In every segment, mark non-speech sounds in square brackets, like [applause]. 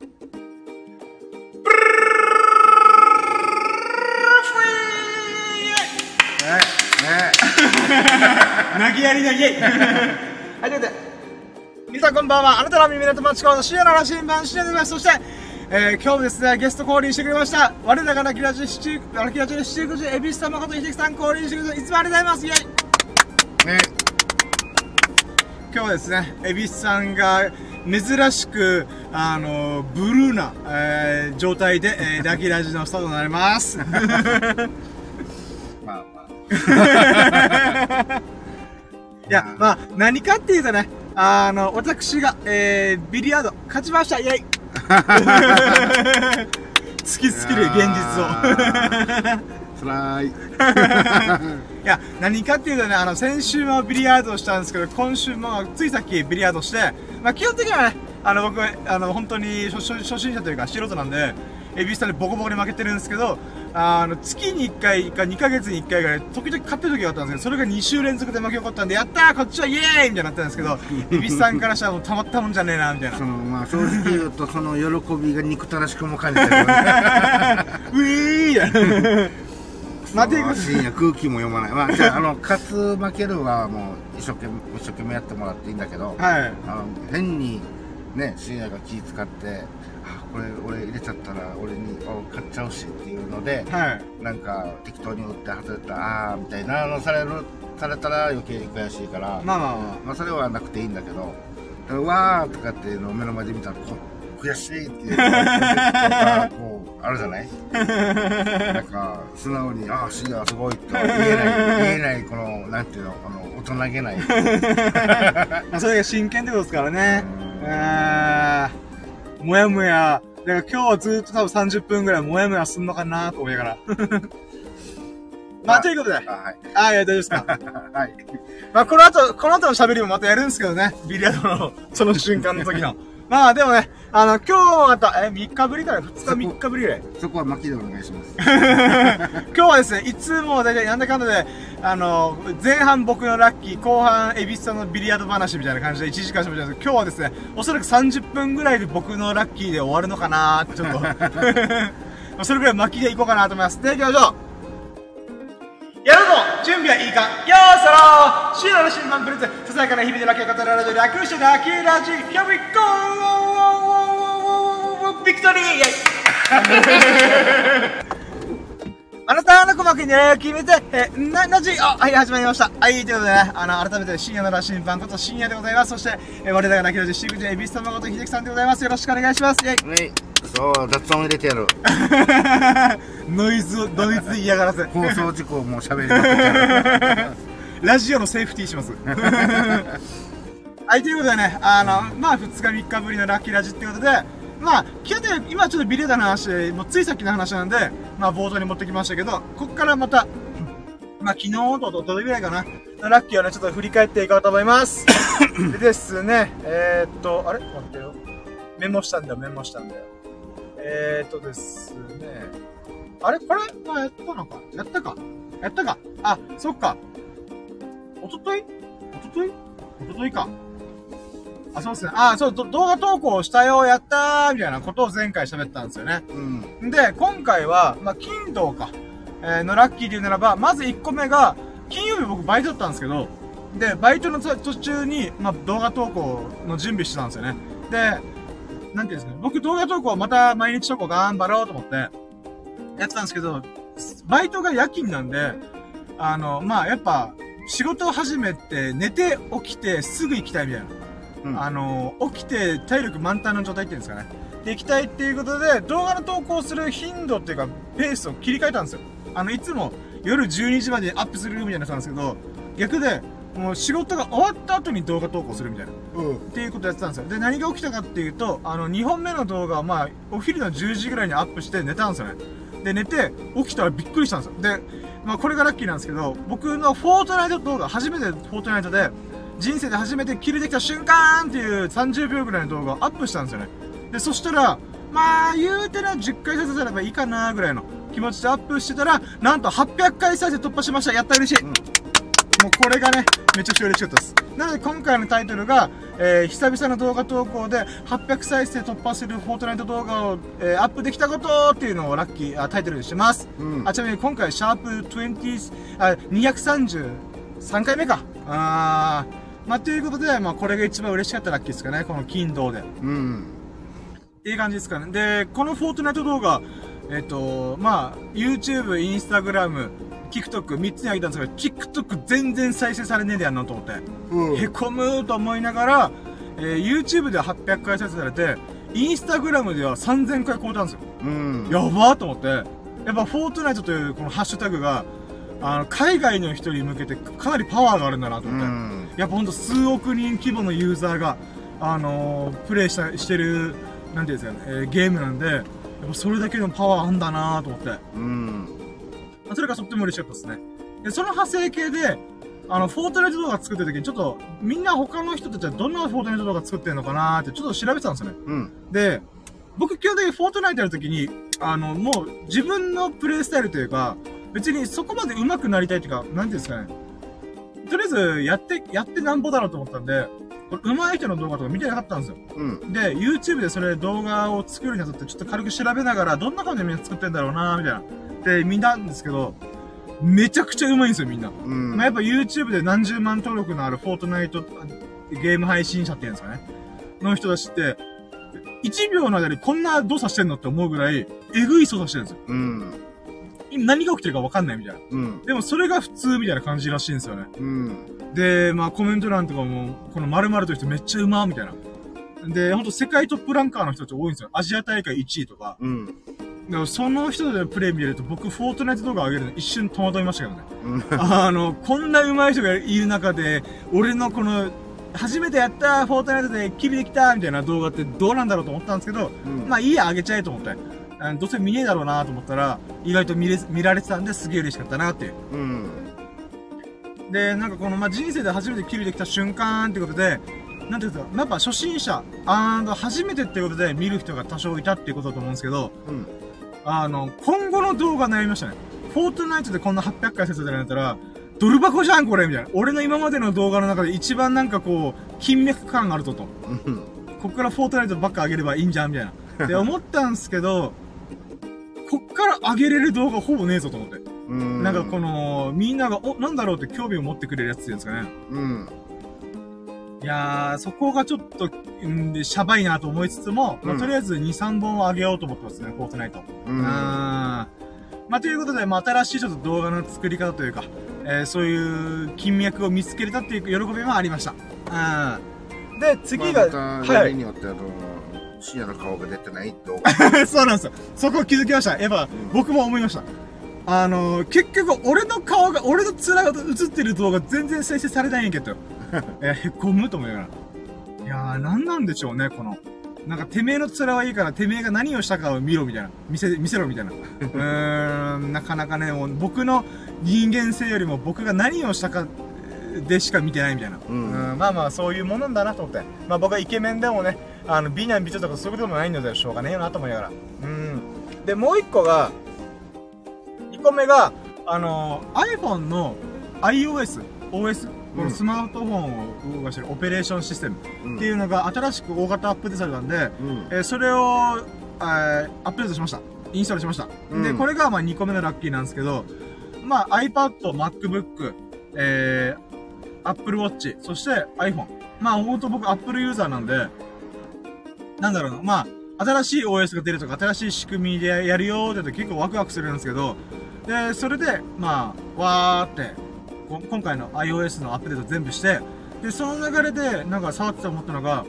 [laughs] 投げやりなイエイはい、ということで、皆さんこんばんは。あなたの耳の友達コの深夜の羅針盤、深夜でございます。そして、えー、今日もですね、ゲスト降臨してくれました。我らがラキラジ、七、ラキラジで七福寺、恵比寿様こと秀樹さん降臨してくれて、いつもありがとうございます。イエイね今日はですね、恵比寿さんが珍しく、あの、ブルーな、えー状態で、えーラキラジのスタートになります。[laughs] まあまあ。[laughs] いや、まあ、何かっていうとね、あの、私が、えー、ビリヤード、勝ちましたイェイ突きつける現実を。つらい。[laughs] いや、何かっていうとね、あの、先週もビリヤードをしたんですけど、今週も、ついさっきビリヤードして、まあ、基本的にはね、あの、僕は、あの、本当に初初初心者というか素人なんで、エビスタでボコボコに負けてるんですけど、あの、月に1回か2ヶ月に1回ぐらい、時々勝ってる時があったんですけど、それが2週連続で負け起こったんで、やったーこっちはイエーイみたいになったんですけど、[laughs] エビスさんからしたらもうたまったもんじゃねえな、みたいなそ。の、まあ正直言うと、その喜びが憎たらしくも感じてるよね。[laughs] ウィーイまあ、てい深夜空気も読まない。まあ、じゃあ、あの、[laughs] 勝つ負けるはもう、一生懸命、一生懸命やってもらっていいんだけど、はい。あの、変に、ね、深夜が気使って、あ、これ、俺入れちゃったら、俺に、あ買っちゃうしっていうので、はい。なんか、適当に打って外れた、あー、みたいなのされる、されたら余計に悔しいから、まあまあままあ、それはなくていいんだけど、うわーとかっていうのを目の前で見たら、こう悔しいっていうのが、こう、あるじゃない？なんか、素直に、ああ、シーすごいって言えない、言えない、この、なんていうの、この、大人げない。それが真剣ってことですからね。あーもやもや。だから今日はずっと多分30分ぐらいもやもやすんのかなと思いながら。まあ、ということで。あはい。あいや、大丈夫ですか。はい。まあ、この後、この後の喋りもまたやるんですけどね。ビリヤードの、その瞬間の時の。まあ、でもね、あの、今日また、え、3日ぶりから2日3日ぶりぐらい。そこは巻きでお願いします。[laughs] 今日はですね、いつも大体なんだかんだで、あの、前半僕のラッキー、後半エビスさんのビリヤード話みたいな感じで1時間喋ってたんです今日はですね、おそらく30分ぐらいで僕のラッキーで終わるのかなちょっと。[laughs] [laughs] まあそれぐらい巻きでいこうかなと思います。で、行きましょうやるぞ準備はいいか？よーそろーシーラの新版プレゼンささやかな日々でラッキーを語られる楽してラッキーラジ Here we go! ビクトリーイェイあなたの鼓膜に狙いを決めて、えー、な、なじ、あ、はい、始まりました。はい、ということでね、あの、改めて深夜の羅針盤こと深夜でございます。そして、えー、我らが泣きのじ、シグジェ、エビス様こと秀樹さんでございます。よろしくお願いします。イェイはい。そう、雑音入れてやる。[laughs] ノイズを、ノイズで嫌がらせ。放送事故をもう喋りまくってやる。ラジオのセーフティーします。[laughs] はい、ということでね、あの、まあ、2日3日ぶりのラッキーラジってことで、まあ、基本的に今ちょっとビレーダーの話で、もうついさっきの話なんで、まあ、冒頭に持ってきましたけど、こっからまた、まあ、昨日とどどれぐらいかな、ラッキーをね、ちょっと振り返っていこうと思います。[laughs] でですね、えー、っと、あれ？待ってよ。メモしたんだよ、メモしたんだよ。えー、っとですね、あれ？これ？はやったのかやったかやったかあ、そっか。おととい？おととい？おとといか。あ、そうですね。あ、そう、ど動画投稿したよ、やったーみたいなことを前回喋ったんですよね。うん。で、今回は、まあ、金土か、えーのラッキーで言うならば、まず1個目が、金曜日僕バイトだったんですけど、で、バイトの途途中に、まあ、動画投稿の準備してたんですよね。で、なんていうんですかね、僕動画投稿また毎日投稿頑張ろうと思って、やってたんですけど、バイトが夜勤なんで、あの、まあ、やっぱ、仕事を始めて、寝て起きてすぐ行きたいみたいな。うんあの、起きて体力満タンの状態っていうんですかね。で、行きたいっていうことで、動画の投稿する頻度っていうか、ペースを切り替えたんですよ。あの、いつも夜12時までにアップするみたいなやつなんですけど、逆で、もう仕事が終わった後に動画投稿するみたいな。うん。っていうことやってたんですよ。で、何が起きたかっていうと、あの、2本目の動画は、まあ、お昼の10時ぐらいにアップして寝たんですよね。で、寝て、起きたらびっくりしたんですよ。で、まあ、これがラッキーなんですけど、僕のフォートナイト動画、初めてフォートナイトで、人生で初めてキルできた瞬間っていう30秒ぐらいの動画をアップしたんですよね。で、そしたら、まあ、言うてね、10回再生すればいいかなぐらいの気持ちでアップしてたら、なんと800回再生突破しました。やった嬉しい。もうこれがね、めちゃくちゃ嬉しかったです。なので今回のタイトルが、えー、久々の動画投稿で800再生突破するフォートナイト動画を、えー、アップできたことっていうのをラッキー、あタイトルにしてます。うんあ、ちなみに今回、シャープ20、あ、233回目か。あー、まあ、ということで、まあ、これが一番嬉しかったラッキーですかね、この金土で。うん。っていう感じですかね。で、このフォートナイト動画、えっ、と、まあ、YouTube、Instagram、TikTok、3つにあげたんですけど、TikTok 全然再生されねえでやんなと思って。うん。へこむと思いながら、えー YouTube では800回再生されて、Instagram では3000回超えたんですよ。うん。やばーと思って、やっぱフォートナイトというこのハッシュタグが、あの、海外の人に向けてかなりパワーがあるんだなとう思って。ん。やっぱほんと数億人規模のユーザーが、あのープレイした、してる、なんていうんですかね、えーゲームなんで、やっぱそれだけのパワーあんだなと思って。うん。まあそれがとっても嬉しかったですね。で、その派生系で、あの、フォートナイト動画作ってる時に、ちょっと、みんな他の人たちはどんなフォートナイト動画作ってるのかなーって、ちょっと調べてたんですよね。うん。で、僕基本的にフォートナイトやるときに、あの、もう自分のプレイスタイルというか、別にそこまで上手くなりたいっていうか、なんていうんですかね。とりあえず、やって、やってなんぼだろうと思ったんで、これ上手い人の動画とか見てなかったんですよ。うん。で、YouTube でそれ動画を作るにあたってちょっと軽く調べながら、どんな感じでみんな作ってんだろうなみたいな。で、見たんですけど、めちゃくちゃ上手いんですよ、みんな。うん。まあ、やっぱ YouTube で何十万登録のあるフォートナイトゲーム配信者っていうんですかね。の人たちって、1秒の間にこんな動作してんのって思うぐらい、えぐい操作してるんですよ。うん。今何が起きてるかわかんないみたいな。うん。でもそれが普通みたいな感じらしいんですよね。うん。で、まあコメント欄とかも、この〇〇という人めっちゃうまみたいな。で、ほんと世界トップランカーの人たち多いんですよ。アジア大会1位とか。うん。だからその人でプレイ見れると僕フォートナイト動画上げるの一瞬戸惑いましたけどね。うん。[laughs] あの、こんな上手い人がいる中で、俺のこの、初めてやったフォートナイトでキルできたみたいな動画ってどうなんだろうと思ったんですけど、うんまあいいや、上げちゃえと思って。どうせ見ねえだろうなと思ったら、意外と見れ、見られてたんですげえ嬉しかったなっていう。うん。で、なんかこの、まあ、人生で初めてキルできた瞬間ってことで、なんていうんですか、やっぱ初心者、あの、初めてってことで見る人が多少いたっていうことだと思うんですけど、うん。あの、今後の動画悩みましたね。フォートナイトでこんな800回再生されたら、ドル箱じゃんこれみたいな。俺の今までの動画の中で一番なんかこう、金脈感があるぞと。うん。こっからフォートナイトばっか上げればいいんじゃんみたいな。って思ったんですけど、こっから上げれる動画ほぼねえぞと思って。うん。なんかこの、みんなが、お、なんだろうって興味を持ってくれるやつっていうんですかね。うん。いやー、そこがちょっと、んで、シャバいなと思いつつも、まあ、うんとりあえず2、3本は上げようと思ってますね、フォートナイト。う。うんん。まあ、ということで、まあ、新しいちょっと動画の作り方というか、えー、そういう金脈を見つけれたっていう喜びもありました。うん。で、次が、まあまたはい例によってあの、深夜の顔が出てない動画。[laughs] そうなんですよ。そこ気づきました。やっぱ、僕も思いました。あのー、結局、俺の顔が、俺の面が映ってる動画全然再生されないんやけど。[laughs] えー、へこむと思いながら。いやー、なんなんでしょうね、この。なんか、てめえの面はいいから、てめえが何をしたかを見ろ、みたいな。見せ、見せろ、みたいな。[laughs] うーん、なかなかね、もう僕の人間性よりも僕が何をしたかでしか見てないみたいな。うんうんまあまあ、そういうものだなと思って。まあ僕はイケメンでもね、あの、美男美女とかそういうこともないのでしょうがねえよなと思いながら。うん。で、もう一個が、2個目が、あの、iPhone の iOS、OS、このスマートフォンを動かしてるオペレーションシステムうんっていうのが新しく大型アップデートされたんで、うん。えーそれを、えーアップデートしました。インストールしました。うんで、これがまあ2個目のラッキーなんですけど、まあ iPad、MacBook、えー、Apple Watch、そして iPhone。まあほんと僕 Apple ユーザーなんで、なんだろうな、まあ、新しい OS が出るとか、新しい仕組みでやるよーって言うと結構ワクワクするんですけど、で、それで、まあ、わーって、こ今回の iOS のアップデート全部して、で、その流れで、なんか触ってて思ったのが、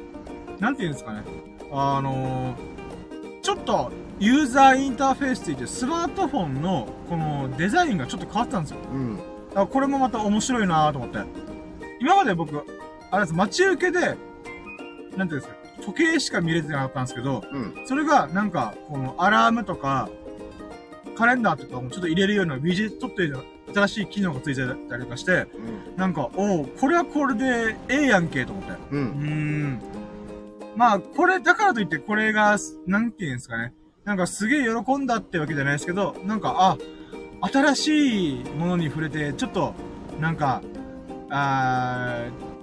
なんて言うんですかね。あのー、ちょっと、ユーザーインターフェースついて、スマートフォンの、このデザインがちょっと変わってたんですよ。うん。だからこれもまた面白いなと思って。今まで僕、あれです、待ち受けで、なんていうんですか、時計しか見れてなかったんですけど、うん。それがなんか、このアラームとか、カレンダーとかもちょっと入れるようなウィジェットっていう新しい機能がついてたりとかして、なんか、おうこれはこれでええやんけと思って。う。うんーん。まあ、これ、だからといってこれが、なんていうんですかね。なんかすげえ喜んだってわけじゃないですけど、なんか、あ、新しいものに触れて、ちょっと、なんか、あー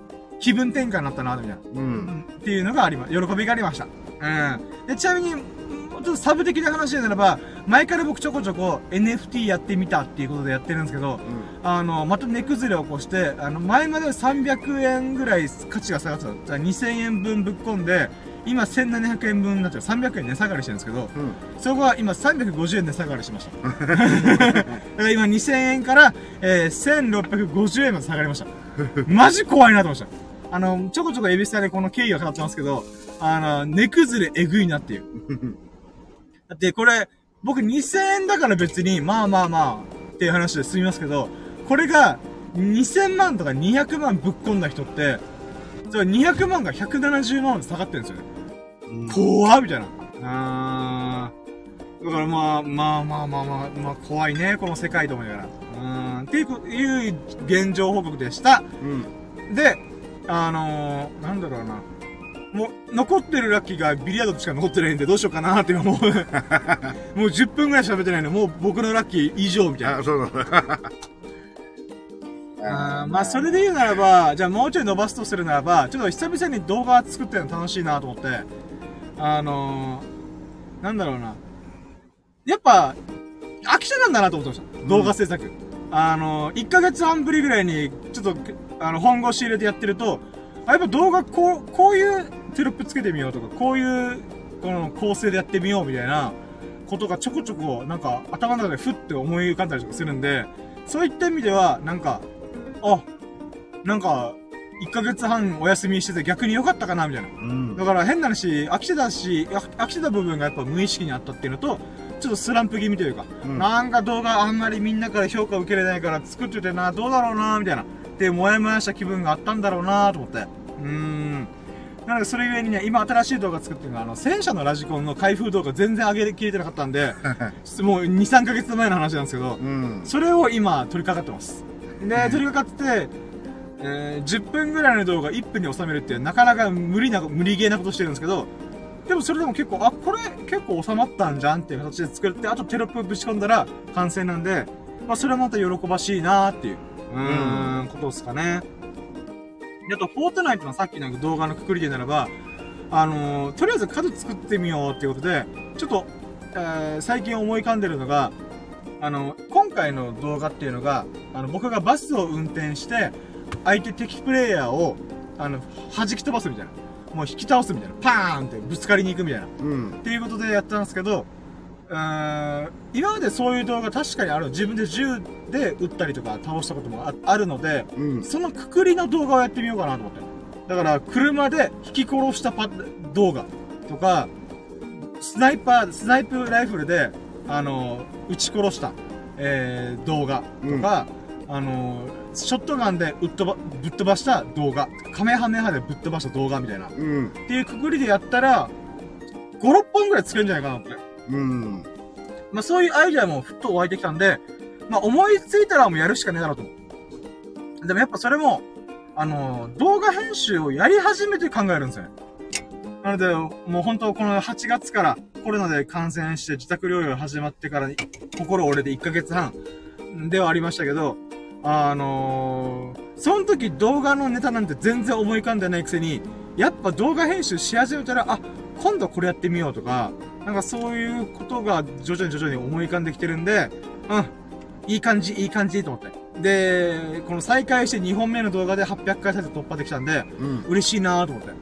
気分転換になったな、みたいな。うん。っていうのがありま、喜びがありました。うん。で、ちなみに、ちょっとサブ的な話でならば、前から僕ちょこちょこ NFT やってみたっていうことでやってるんですけど、あの、また値崩れを起こして、あの、前まで300円ぐらい価値が下がってた。じゃあ2000円分ぶっ込んで、今1700円分になっちゃう。300円値下がりしてるんですけど、うん。そこは今350円値下がりしました。[laughs] だから今2000円から、えー、1650円まで下がりました。マジ怖いなと思いました。あの、ちょこちょこエビスタでこの経緯が語ってますけど、あの、値崩れえぐいなっていう。だってこれ、僕2000円だから別に、まあまあまあ、っていう話で済みますけど、これが2000万とか200万ぶっ込んだ人って、それ200万が170万まで下がってるんですよね。うん怖っみたいな。あー。だからまあ、まあまあまあまあ、まあ怖いね、この世界と思いながら。うーん、っていうこ、いう現状報告でした。うん。で、あのー、なんだろうな。もう、残ってるラッキーがビリヤードしか残ってないんでどうしようかなって今 [laughs] もう、もう10分ぐらい喋ってないんで、もう僕のラッキー以上みたいな。あ、そうなんだ。あーまあ、それで言うならば、じゃあもうちょい伸ばすとするならば、ちょっと久々に動画作ってるの楽しいなと思って、あのー、なんだろうな。やっぱ、飽きちゃなんだなと思ってました。動画制作。あのー、1ヶ月半ぶりぐらいに、ちょっと、あの、本腰入れてやってると、あ、やっぱ動画こう、こういうテロップつけてみようとか、こういう、この構成でやってみようみたいなことがちょこちょこ、なんか、頭の中でふって思い浮かんだりとかするんで、そういった意味では、なんか、あ、なんか、1ヶ月半お休みしてて逆に良かったかなみたいな。うん。だから変な話、飽きてたし、あ飽きてた部分がやっぱ無意識にあったっていうのと、ちょっとスランプ気味というか、うんなんか動画あんまりみんなから評価を受けれないから作っててな、どうだろうな、みたいな。ってもやもやした気分があったんだろうなと思って。うーん。なのでそれゆえにね、今新しい動画作ってるのが、あの、戦車のラジコンの開封動画全然上げきれてなかったんで、[laughs] もう2、3ヶ月前の話なんですけど、うん。それを今取り掛かってます。で、取り掛かってて、えー10分ぐらいの動画1分に収めるってなかなか無理な、無理ゲーなことしてるんですけど、でもそれでも結構、あ、これ結構収まったんじゃんっていう形で作って、あとテロップぶち込んだら完成なんで、まあそれはまた喜ばしいなーっていう、うーん、ことですかね。であと、フォートナイトのさっきの動画のくくりでならば、あのーとりあえず数作ってみようっていうことで、ちょっと、えー最近思い浮かんでるのが、あの、今回の動画っていうのが、あの、僕がバスを運転して、相手敵プレイヤーを、あの、弾き飛ばすみたいな。もう引き倒すみたいな。パーンってぶつかりに行くみたいな。っうん。ていうことでやったんですけど、今までそういう動画確かにある。自分で銃で撃ったりとか倒したこともああるので、うん。そのくくりの動画をやってみようかなと思って。だから、車で引き殺したパ動画とか、スナイパー、スナイプライフルで、あの、撃ち殺した、えー、動画とか、あの、ショットガンで撃っ飛ば、ぶっ飛ばした動画、カメハメハでぶっ飛ばした動画みたいな。っうん。ていうくくりでやったら、5、6本ぐらい作れるんじゃないかなって。うん。まあそういうアイディアもふっと湧いてきたんで、まあ思いついたらもうやるしかねえだろうと思う。でもやっぱそれも、あの、動画編集をやり始めて考えるんですよね。なので、もう本当この8月からコロナで感染して自宅療養始まってから心折れて1ヶ月半ではありましたけど、あのー、その時動画のネタなんて全然思い浮かんでないくせに、やっぱ動画編集し始めたら、あ、今度これやってみようとか、なんかそういうことが徐々に徐々に思い浮かんできてるんで、うん、いい感じ、いい感じと思って。で、この再開して2本目の動画で800回再生突破できたんで、うん。嬉しいなと思って。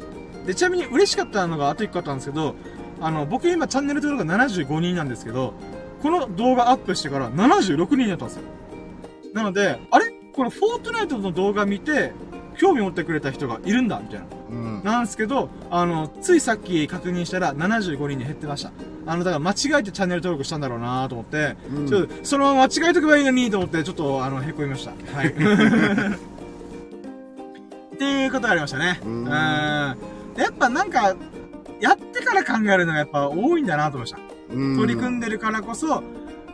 で、ちなみに嬉しかったのがあと1個あったんですけど、あの、僕今チャンネル登録が75人なんですけど、この動画アップしてから76人になったんですよ。なので、あれ？これフォートナイトの動画見て、興味持ってくれた人がいるんだみたいな。うん。なんですけど、あの、ついさっき確認したら75人に減ってました。あの、だから間違えてチャンネル登録したんだろうなと思って、うんちょっと、そのまま間違えとけばいいのにと思って、ちょっと、あの、へこみました。はい。[laughs] っていうことがありましたね。ううんん。やっぱなんか、やってから考えるのがやっぱ多いんだなと思いました。うん。取り組んでるからこそ、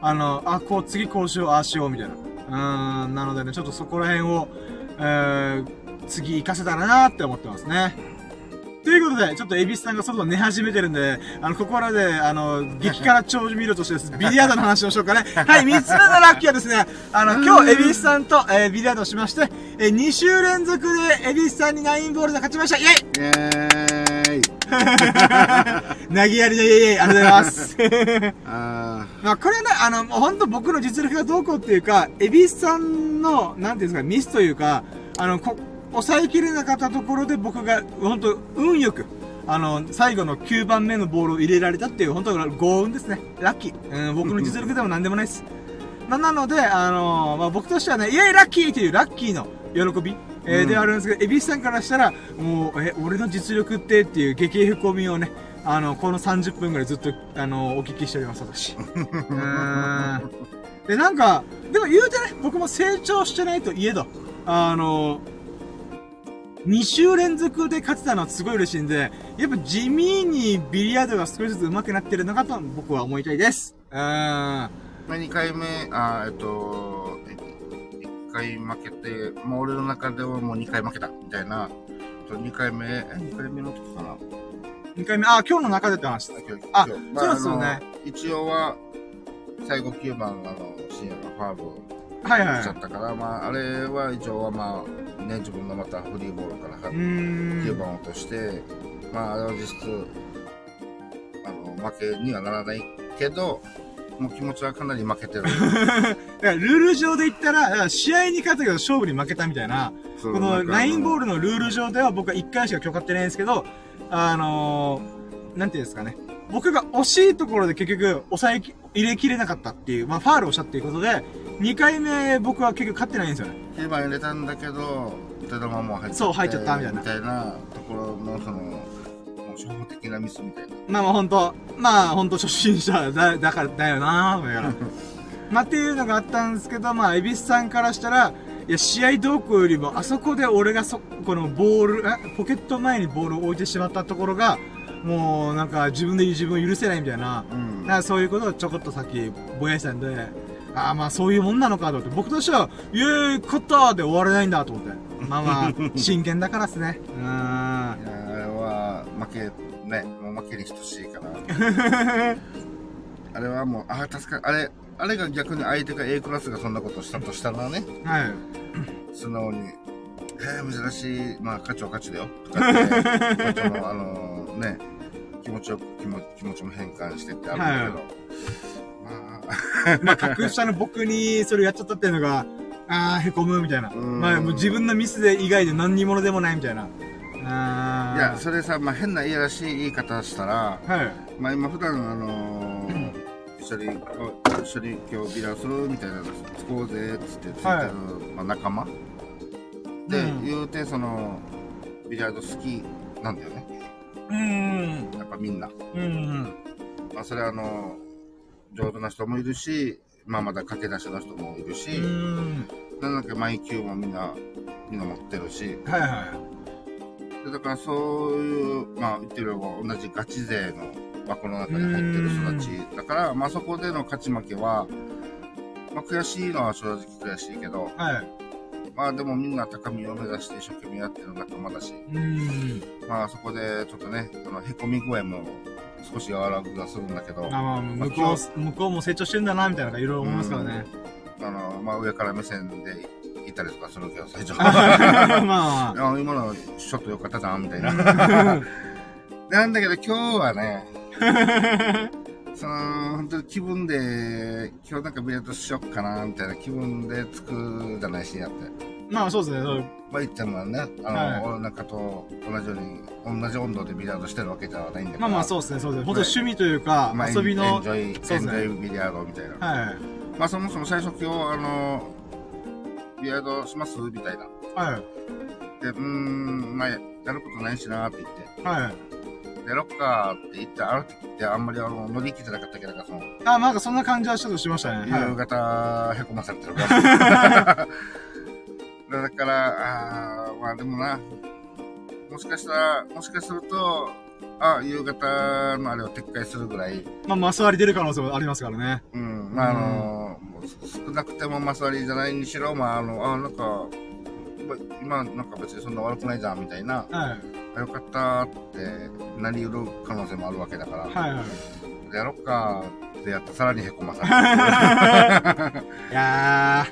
あの、あ、こう、次こうしよう、ああしよう、みたいな。うーん、なのでね、ちょっとそこら辺を、えー、次活かせたらなって思ってますね。ということで、ちょっとエビスさんが外寝始めてるんで、あの、ここらで、あの、激辛長寿見るとしてです、[laughs] ビリヤードの話をしようかね。はい、三つ目のラッキーはですね、あの、今日エビスさんと、えー、ビリヤードをしまして、えー、2週連続でエビスさんにナインボールで勝ちましたイェイイェーイ [laughs] 投げやりのイェイイェイありがとうございます。[laughs] あまあ、これはね、あの、もうほんと僕の実力がどうこうっていうか、エビスさんの、なんていうんですか、ミスというか、あの、こ、抑えきれなかったところで僕が、ほんと、運よく、あの、最後の9番目のボールを入れられたっていう、本当幸運ですね。ラッキー。うん、僕の実力でも何でもないです。[laughs] まあ、なので、あのまあ、僕としてはね、イェイラッキーっていうラッキーの喜び、えーうんではあるんですけど、エビスさんからしたら、もう、え、俺の実力ってっていう激へこみをね、あの、この30分ぐらいずっと、あの、お聞きしております、私。[laughs] うーん。で、なんか、でも言うてね、僕も成長してないといえど、あの、2週連続で勝てたのはすごい嬉しいんで、やっぱ地味にビリヤードが少しずつ上手くなってるのかと僕は思いたいです。うーん。ーまあ2回目、あーえっと、1回負けて、もう俺の中ではもう2回負けた、みたいな。と2回目、え、2回目の時かな2回目、あ、今日の中でって話だ。あ今日そうですよね。一応は、最後9番、あの、深夜のファールをはいはい。しちゃったから、まあ、あれは一応はまあ、ね、自分のまたフリーボールからうーん。9番を落として、まあ、あれは実質、あの、負けにはならないけど、もう気持ちはかなり負けてる。[laughs] だからルール上で言ったら、試合に勝ったけど勝負に負けたみたいな、ここのラインボールのルール上では僕は1回しか許可ってないんですけど、あのー、なんていうんですかね。僕が惜しいところで結局抑えき、入れきれなかったっていう、まあファールをしたっていうことで、2回目僕は結局勝ってないんですよね。9番入れたんだけど、手玉も入っちゃってそう入っちゃったみたいなみたいなところの、その、初歩的なミスみたいな。まあまあ本当まあ本当初心者だ、だからだよなだから。[laughs] まあっていうのがあったんですけど、まあ、エビスさんからしたら、いや、試合動向よりも、あそこで俺がそ、このボール、えポケット前にボールを置いてしまったところが、もう、なんか、自分で自分を許せないみたいな、うんだからそういうことをちょこっとさっき、ぼやしたんで、ああ、まあそういうもんなのかと思って、僕としては、イエーイ、勝ったで終われないんだと思って。まあまあ、[laughs] 真剣だからっすね。うーん。いやあれは負け、ね、もう負けに等しいから。[laughs] あれはもう、ああ、助かる。あれ、あれが逆に相手が A クラスがそんなことしたとしたらね、はい。素直に、えー、珍しい、まあ、勝ちは勝ちだよ。とかって、課長の、あのーね、気持ちよく気持気持ちも変換してってあるんだけど、ままあ、格下の僕にそれやっちゃったっていうのが、ああ、へこむみたいな。うん。まあ、もう自分のミスで以外で何にものでもないみたいな。ああ、いや、それさ、まあ、変ないやらしい言い方したら、はい。まあ、今普段あのー [clears throat] 一緒に、一緒に今日ビラするみたいなのつこうぜっつってつい。てる、はいまあ、仲間？で、うん。言うてそのビリヤード好きなんだよねうーん。やっぱみんな、うんうん。まあ、それはあの上手な人もいるし、まあ、まだ駆け出しの人もいるし、うーん。なんだっけ毎球もみんなみんな持ってるしはいはでだからそういうまあ言ってみれば同じガチ勢の枠の中に入ってる人たちだからまあそこでの勝ち負けは、まあ、悔しいのは正直悔しいけどい。はい。まあでもみんな高みを目指して一生懸命やってる仲間だしうーん。まあそこでちょっとねあのへこみ具合も少し和らぐがするんだけどあまあ、向こう、向こうも成長してんだな、みたいなのがいろいろ思いますからね。あのまあ上から目線でいたりとかするけど [laughs] 最初まあまあ。あ今のちょっと良かったじゃんみたいな [laughs] なんだけど今日はね [laughs] その本当に気分で今日なんかビリヤードしよっかなみたいな気分でつくじゃないしやってまあそうですね。まあ言ってもねあの、はい俺なんかと同じように同じ温度でビリヤードしてるわけじゃないんだからまあまあそうですね。そうですね。本当趣味というか、まあ遊びの、エンジョイ、エンジョイビリヤードみたいな。はい。まあそもそも最初今日、あの、ビリヤードします？みたいな。はい。で、うーん、まあやることないしなって言って。はい。やろっかって言って、あの時ってあんまりあの乗り切ってなかったけど、その、あ、なんかそんな感じはちょっとしましたね。夕はい。方へこまされてるから。[laughs] だから、あーまあでもな、もしかしたら、もしかすると、あ、夕方のあれを撤回するぐらい、まあ、マス割り出る可能性もありますからね。うん、まああの、少なくてもマス割りじゃないにしろ、まああの、あ、なんか、ま今なんか別にそんな悪くないじゃんみたいなはい。よかったってなりうる可能性もあるわけだから、はいはい。やろっかってやってさらにへこまされる。[laughs] いや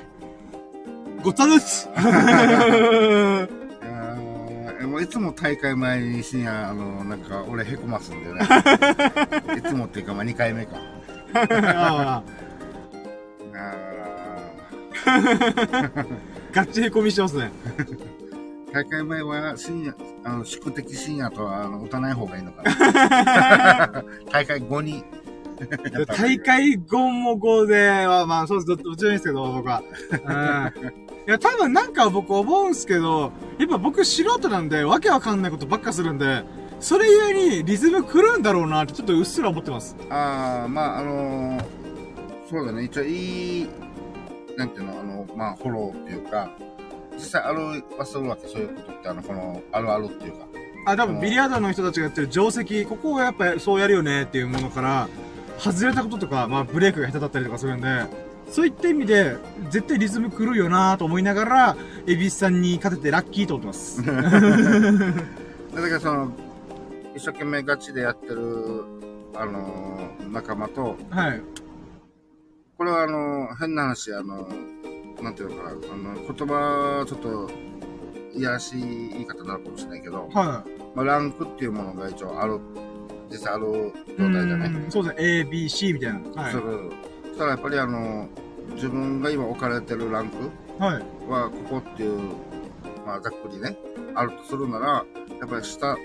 ー、ごっつぁです [laughs] いやーもういつも大会前に深夜、あの、なんか、俺へこますんだよね。[laughs] いつもっていうか、まあ、2回目か。ああーガッチへこみしてますね。ー大会前は深夜、あの、宿敵深夜とは、あの、打たない方がいいのかな。[laughs] 大会後に。大会後も後では、まあそうです、どっちでもいいですけど、僕は。うん。いや、多分なんか僕思うんすけど、やっぱ僕素人なんで、わけわかんないことばっかするんで、それゆえにリズム来るんだろうなってちょっとうっすら思ってます。ああ、まあ、あのーそうだね、一応いい、なんていうの、あの、まあ、フォローっていうか、実際あるはするわけ、そういうことって、あの、この、あるあるっていうか。あ、多分ビリヤードの人たちがやってる定石、ここはやっぱそうやるよねっていうものから、外れたこととか、まあブレークが下手だったりとかするんで、そういった意味で、絶対リズム来るよなと思いながら、エビスさんに勝ててラッキーと思ってます。[laughs] だからその、一生懸命ガチでやってる、あのー仲間と、はい。これはあのー変な話、あのーなんていうのかな、あの、言葉、ちょっと、いやらしい言い方になるかもしれないけど、はまあ、ランクっていうものが一応ある、実際あるい。状態じゃない？うんそうですね。A, B, C みたいな。はいそう。そしたらやっぱりあの、自分が今置かれてるランクはい。は、ここっていう、まあ、ざっくりね、あるとするなら、やっぱり下っ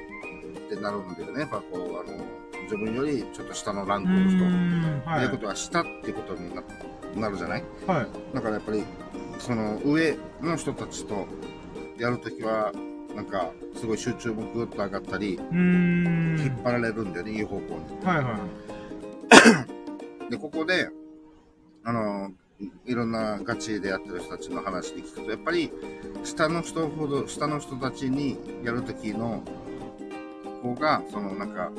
てなるんだよね。やっぱこう、あの、自分よりちょっと下のランうクの人。ん。はとい。いうことは下ってことにななるじゃない？はい。だからやっぱり、その上の人たちとやるときは、なんか、すごい集中もぐっと上がったり。引っ張られるんだよね、いい方向に。はいはで、ここで、あの、いろんなガチでやってる人たちの話で聞くと、やっぱり、下の人ほど、下の人たちにやるときの方が、そのなんか、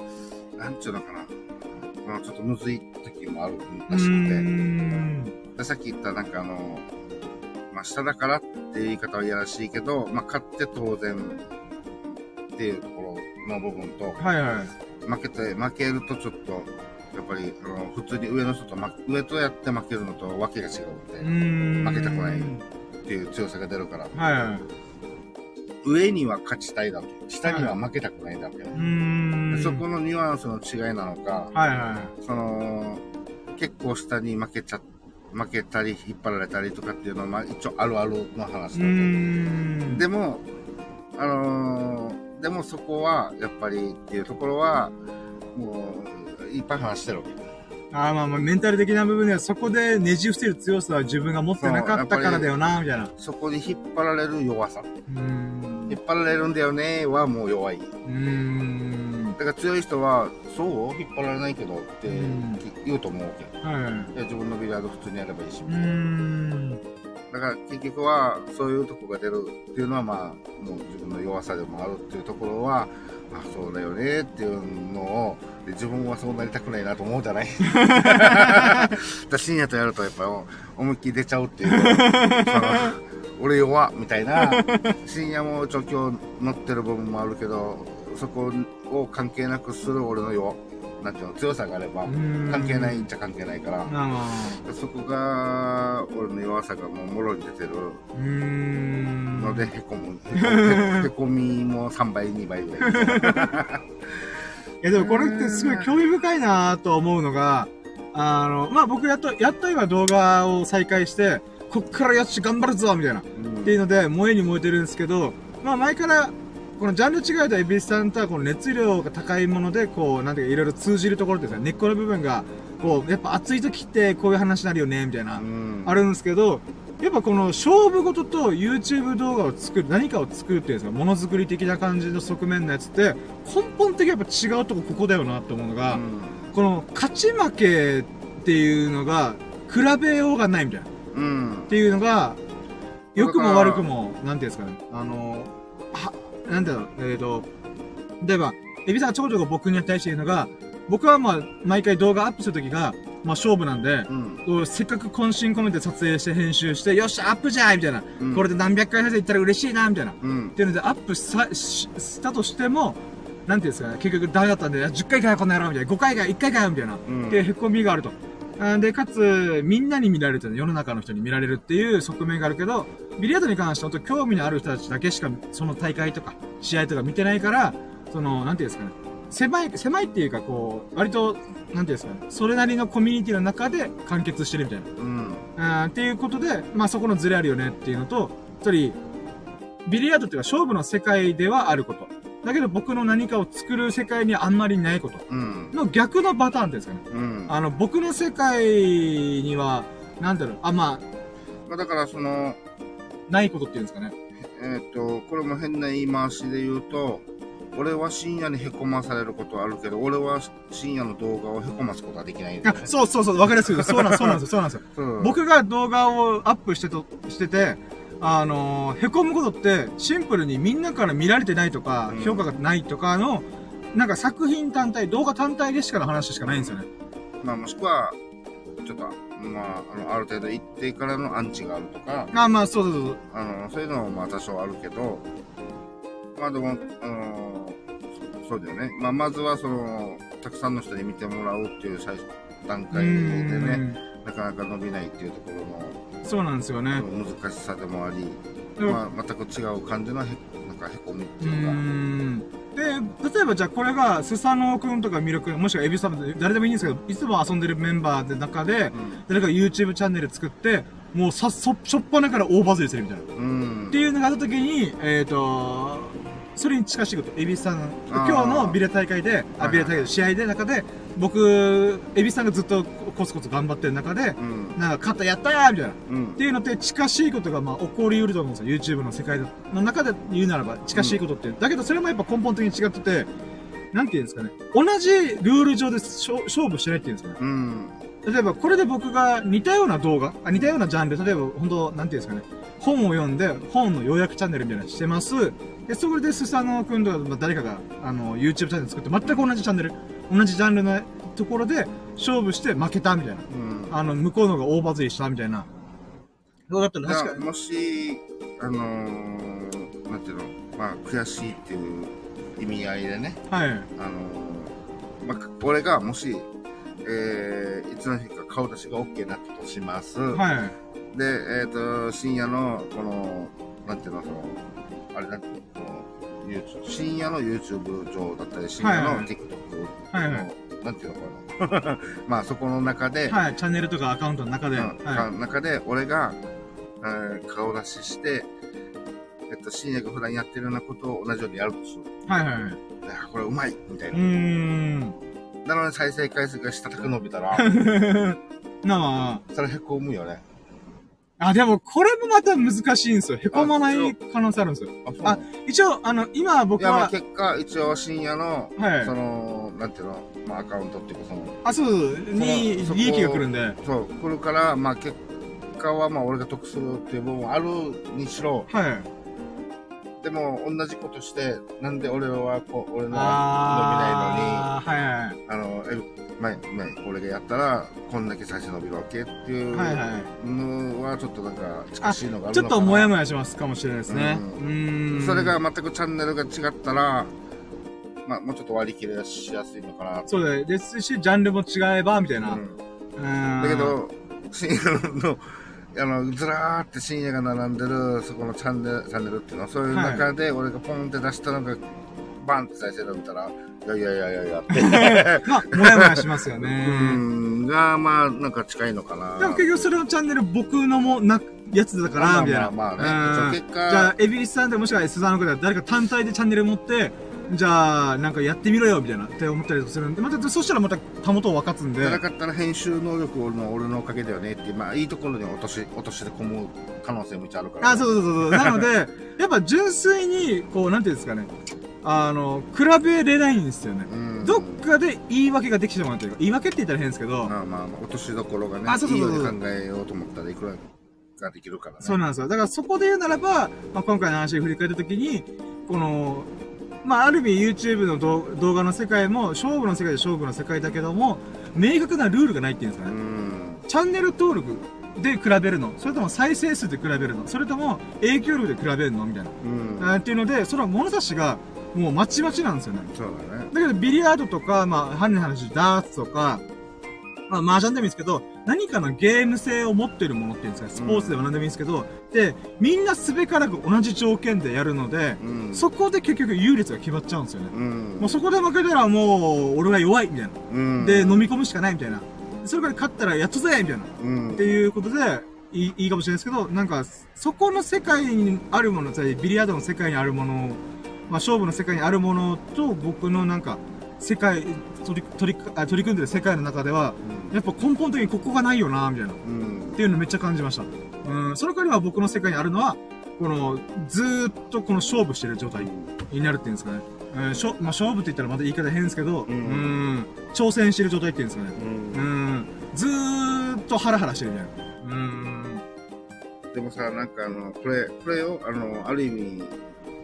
なんちゅうのかな、このちょっとむずい時もあるい。らしくうーんて、でさっき言ったなんかあの、まあ、下だからっていう言い方はいやらしいけど、まあ、勝って当然っていうところの部分と、はいはい。負けて、負けるとちょっと、やっぱり、あの、普通に上の人と、ま、上とやって負けるのとわけが違うんん。負けたくないっていう強さが出るから、はいはい。上には勝ちたいだろう。下には負けたくないだろうけどうーん。でそこのニュアンスの違いなのか、はいはその、結構下に負けちゃ、負けたり、引っ張られたりとかっていうのは、まあ一応あるあるの話い。うだ。でも、あのーでもそこは、やっぱりっていうところは、もう、いっぱい話してるわけ。あーまあまあ、メンタル的な部分ではそこでねじ伏せる強さは自分が持ってなかったからだよな、みたいな。うそこに引っ張られる弱さ。ーん。引っ張られるんだよねはもう弱い。うーん。だから強い人は、そう？引っ張られないけどってうん言うと思うわけ。いはい。や自分のビリヤード普通にやればいいし。うーん。だから結局は、そういうとこが出るっていうのは、まあ、もう自分の弱さでもあるっていうところは、あ、そうだよねっていうのを、で自分はそうなりたくないなと思うじゃない？[laughs] だ深夜とやるとやっぱ思いっきり出ちゃうっていう。[laughs] 俺弱っみたいな、[laughs] 深夜も調教乗ってる部分もあるけど、そこを関係なくする俺の弱、なんていうの、強さがあれば、関係ないっちゃ関係ないから、あそこが、俺の弱さがもうもろに出てる。ので、へこむ。へこみも3倍、2倍ぐらい。[laughs] いやでもこれってすごい興味深いなと思うのが、あの、まあ僕やっと、やっと今動画を再開して、こっからやっし頑張るぞみたいな。っていうので、燃えに燃えてるんですけど、まあ前から、このジャンル違いとエビスさんとはこの熱量が高いもので、こう、なんていうかいろいろ通じるところですね。根っこの部分が、こう、やっぱ熱い時ってこういう話になるよね、みたいな。うんあるんですけど、やっぱこの勝負事と YouTube 動画を作る、何かを作るっていうんですか、ものづくり的な感じの側面のやつって、根本的にやっぱ違うとこここだよなって思うのが、この勝ち負けっていうのが、比べようがないみたいな。うん。うんっていうのが、良くも悪くも、なんていうんですかね、あの、は、なんだろう、えっ、と、例えば、エビさんがちょこちょこ僕に対して言うのが、僕はまあ、毎回動画アップするときが、まあ勝負なんで、うん。せっかく渾身込めて撮影して編集して、よっしゃ、アップじゃいみたいな、うんこれで何百回再生いったら嬉しいなみたいな。っうん。ていうので、アップさししたとしても、なんていうんですかね、結局ダメだったんで、10回かよ、この野郎みたいな、5回か、1回かよ、みたいな。んで、へこみがあると。あで、かつ、みんなに見られるというのは世の中の人に見られるっていう側面があるけど、ビリヤードに関しては本当興味のある人たちだけしか、その大会とか、試合とか見てないから、その、なんていうんですかね、狭い、狭いっていうか、こう、割と、なんていうんですかね、それなりのコミュニティの中で完結してるみたいな。うん。っていうことで、まあそこのズレあるよねっていうのと、一人、ビリヤードっていうか勝負の世界ではあること。だけど僕の何かを作る世界にあんまりないこと。うん。の逆のパターンですかね。うん。あの、僕の世界には、なんだろう、あ、まあ、まあだからその、ないことっていうんですかね。えっ、と、これも変な言い回しで言うと、俺は深夜に凹まされることはあるけど、俺は深夜の動画を凹ますことはできないね。そうそうそう、わかりやすい。そうなんそうなんですよ、そうなんですよ。[laughs] 僕が動画をアップしてと、してて、あのー、凹むことって、シンプルにみんなから見られてないとか、うん評価がないとかの、なんか作品単体、動画単体でしかの話しかないんですよね。まあもしくは、ちょっと、まあ、あの、ある程度一定からのアンチがあるとか、あ、まあ、そうそうそう。あの、そういうのもまあ多少あるけど、まあでも、あの、そそうだよね。まあまずはその、たくさんの人に見てもらうっていう最初段階でね、うんなかなか伸びないっていうところのそうなんですよね。難しさでもあり、まあ、全く違う感じのへなんかへこみってういうか、ん。で、例えばじゃあこれが、スサノオくんとかミルク、もしくはエビサブで誰でもいいんですけど、いつも遊んでるメンバーで中で、誰か YouTube チャンネル作って、もうさ、そ、しょっぱなから大バズりするみたいな。うん。っていうのがあった時に、えっ、と、それに近しいこと、エビさん、今日のビレ大会で、あ、はいビレ大会で試合で中で、僕、エビさんがずっとコツコツ頑張ってる中で、うん。なんか勝った、やったーみたいな。っうん。ていうのって近しいことがまあ起こりうると思うんですよ。YouTube の世界の中で言うならば近しいことって。だけどそれもやっぱ根本的に違ってて、なんていうんですかね。同じルール上で勝勝負してないっていうんですかね。うん。例えばこれで僕が似たような動画、あ似たようなジャンル、例えば本当なんていうんですかね。本を読んで、本の要約チャンネルみたいなのしてます。で、それでスサノオくんとか、まあ、誰かが、あの、YouTube チャンネル作って、全く同じチャンネル、同じジャンルのところで勝負して負けたみたいな。うん。あの、向こうの方が大バズりしたみたいな。どうだったら確かに。あもし、あのー、なんていうの、まあ、悔しいっていう意味合いでね、はい。あのー、まあ、俺がもし、えー、いつの日か顔出しが OK になったとします。はい。で、えっ、と、深夜の、この、なんていうの、その、あれなんていうの、この YouTube 深夜の YouTube 上だったり、深夜の TikTok はいはいの、なんていうのかな。[laughs] まあ、そこの中で、はい。チャンネルとかアカウントの中で。うんは中で、俺が、えー顔出しして、えっと、深夜が普段やってるようなことを同じようにやるとする。い。はいはいはい。いやこれうまいみたいうな。ーん。なので再生回数がしたたく伸びたら、[laughs] なそれへこむよね。あ、あ、でもこれもまた難しいんですよ。へこまない可能性あるんですよ。あ、一応、あの、今僕いや、まあは、結果、一応深夜の、はいその、なんていうの、まあアカウントっていうか、その、あ、そうそう、に利益が来るんで。そう、来るから、まあ結果は、まあ俺が得するっていう部分はあるにしろ、はい。でも同じことして、なんで俺はこう、俺の伸びないのに、あー、はいはい。あの、え、前、前、俺がやったら、こんだけ再生伸びるわけっていう。のは、ちょっとなんか、近しいのがあるのかな。ちょっともやもやしますかもしれないですね。ううーん。それが、全くチャンネルが違ったら、まあ、もうちょっと割り切れしやすいのかな。そう。ですし、ジャンルも違えば、みたいな。ううんーん。だけ、ど、深夜の、あの、ずらーって深夜が並んでる、そこのチャンネル、チャンネルっていうのは、そういう中で、俺がポンって出したのが、バンって再生伸びたら、いやいやいやいやいやって。[laughs] まあ、もやもやしますよね。うん、が、まあ、なんか近いのかな。でも結局それのチャンネル僕のもな、やつだから、みたいな。まあまあまあうんね結果じゃあ、エビリスさんでもしくは S さんの方で誰か単体でチャンネル持って、じゃあ、なんかやってみろよ、みたいな、って思ったりするんで、また、そしたらまた、たもとを分かつんでじゃ、なかったら編集能力の俺のおかげだよねってまあ、いいところに落とし、落として込む可能性も一応あるから、あ、そうそうそうそう。なので、[laughs] やっぱ純粋に、こう、なんていうんですかね、あの、比べれないんですよね。うん。どっかで言い訳ができてしまうというか、言い訳って言ったら変ですけど、まあまあまあ、落としどころがね、あそうそうそういいように考えようと思ったらいくらができるからね。そうなんですよ。だからそこで言うならば、まあ、今回の話を振り返ったときに、この、まあ、ある意味 YouTube の動動画の世界も、勝負の世界で勝負の世界だけども、明確なルールがないっていうんですかうね。ん。チャンネル登録で比べるのそれとも再生数で比べるのそれとも影響力で比べるの？みたいな。うん。っていうので、その物差しが、もうまちまちなんですよね。そうだね。だけど、ビリヤードとか、まあ、犯人の話、ダーツとか、まあ、麻雀でもいいですけど、何かのゲーム性を持ってるものっていうんですか、スポーツでも何でもいいんですけど、で、みんなすべからく同じ条件でやるので、うん。そこで結局優劣が決まっちゃうんですよね。うん。もうそこで負けたらもう、俺が弱い、みたいな。うん。で、飲み込むしかない、みたいな。それから勝ったらやっとぜみたいな。うん。っていうことで、いいいいかもしれないですけど、なんか、そこの世界にあるもの、つまりビリヤードの世界にあるもの、まあ、勝負の世界にあるものと、僕のなんか、世界、取り、取り、あ取り組んでる世界の中では、やっぱ根本的にここがないよな、みたいな。っうん。ていうのめっちゃ感じました。うん、その代わりは僕の世界にあるのは、この、ずーっとこの勝負してる状態になるっていうんですかね。うん、しょ、まあ、勝負って言ったらまた言い方変ですけど、ううんん、挑戦してる状態っていうんですかね。うんうん、ずーっとハラハラしてるみたいな。うん。でもさ、なんかあの、これ、これよ、あの、ある意味、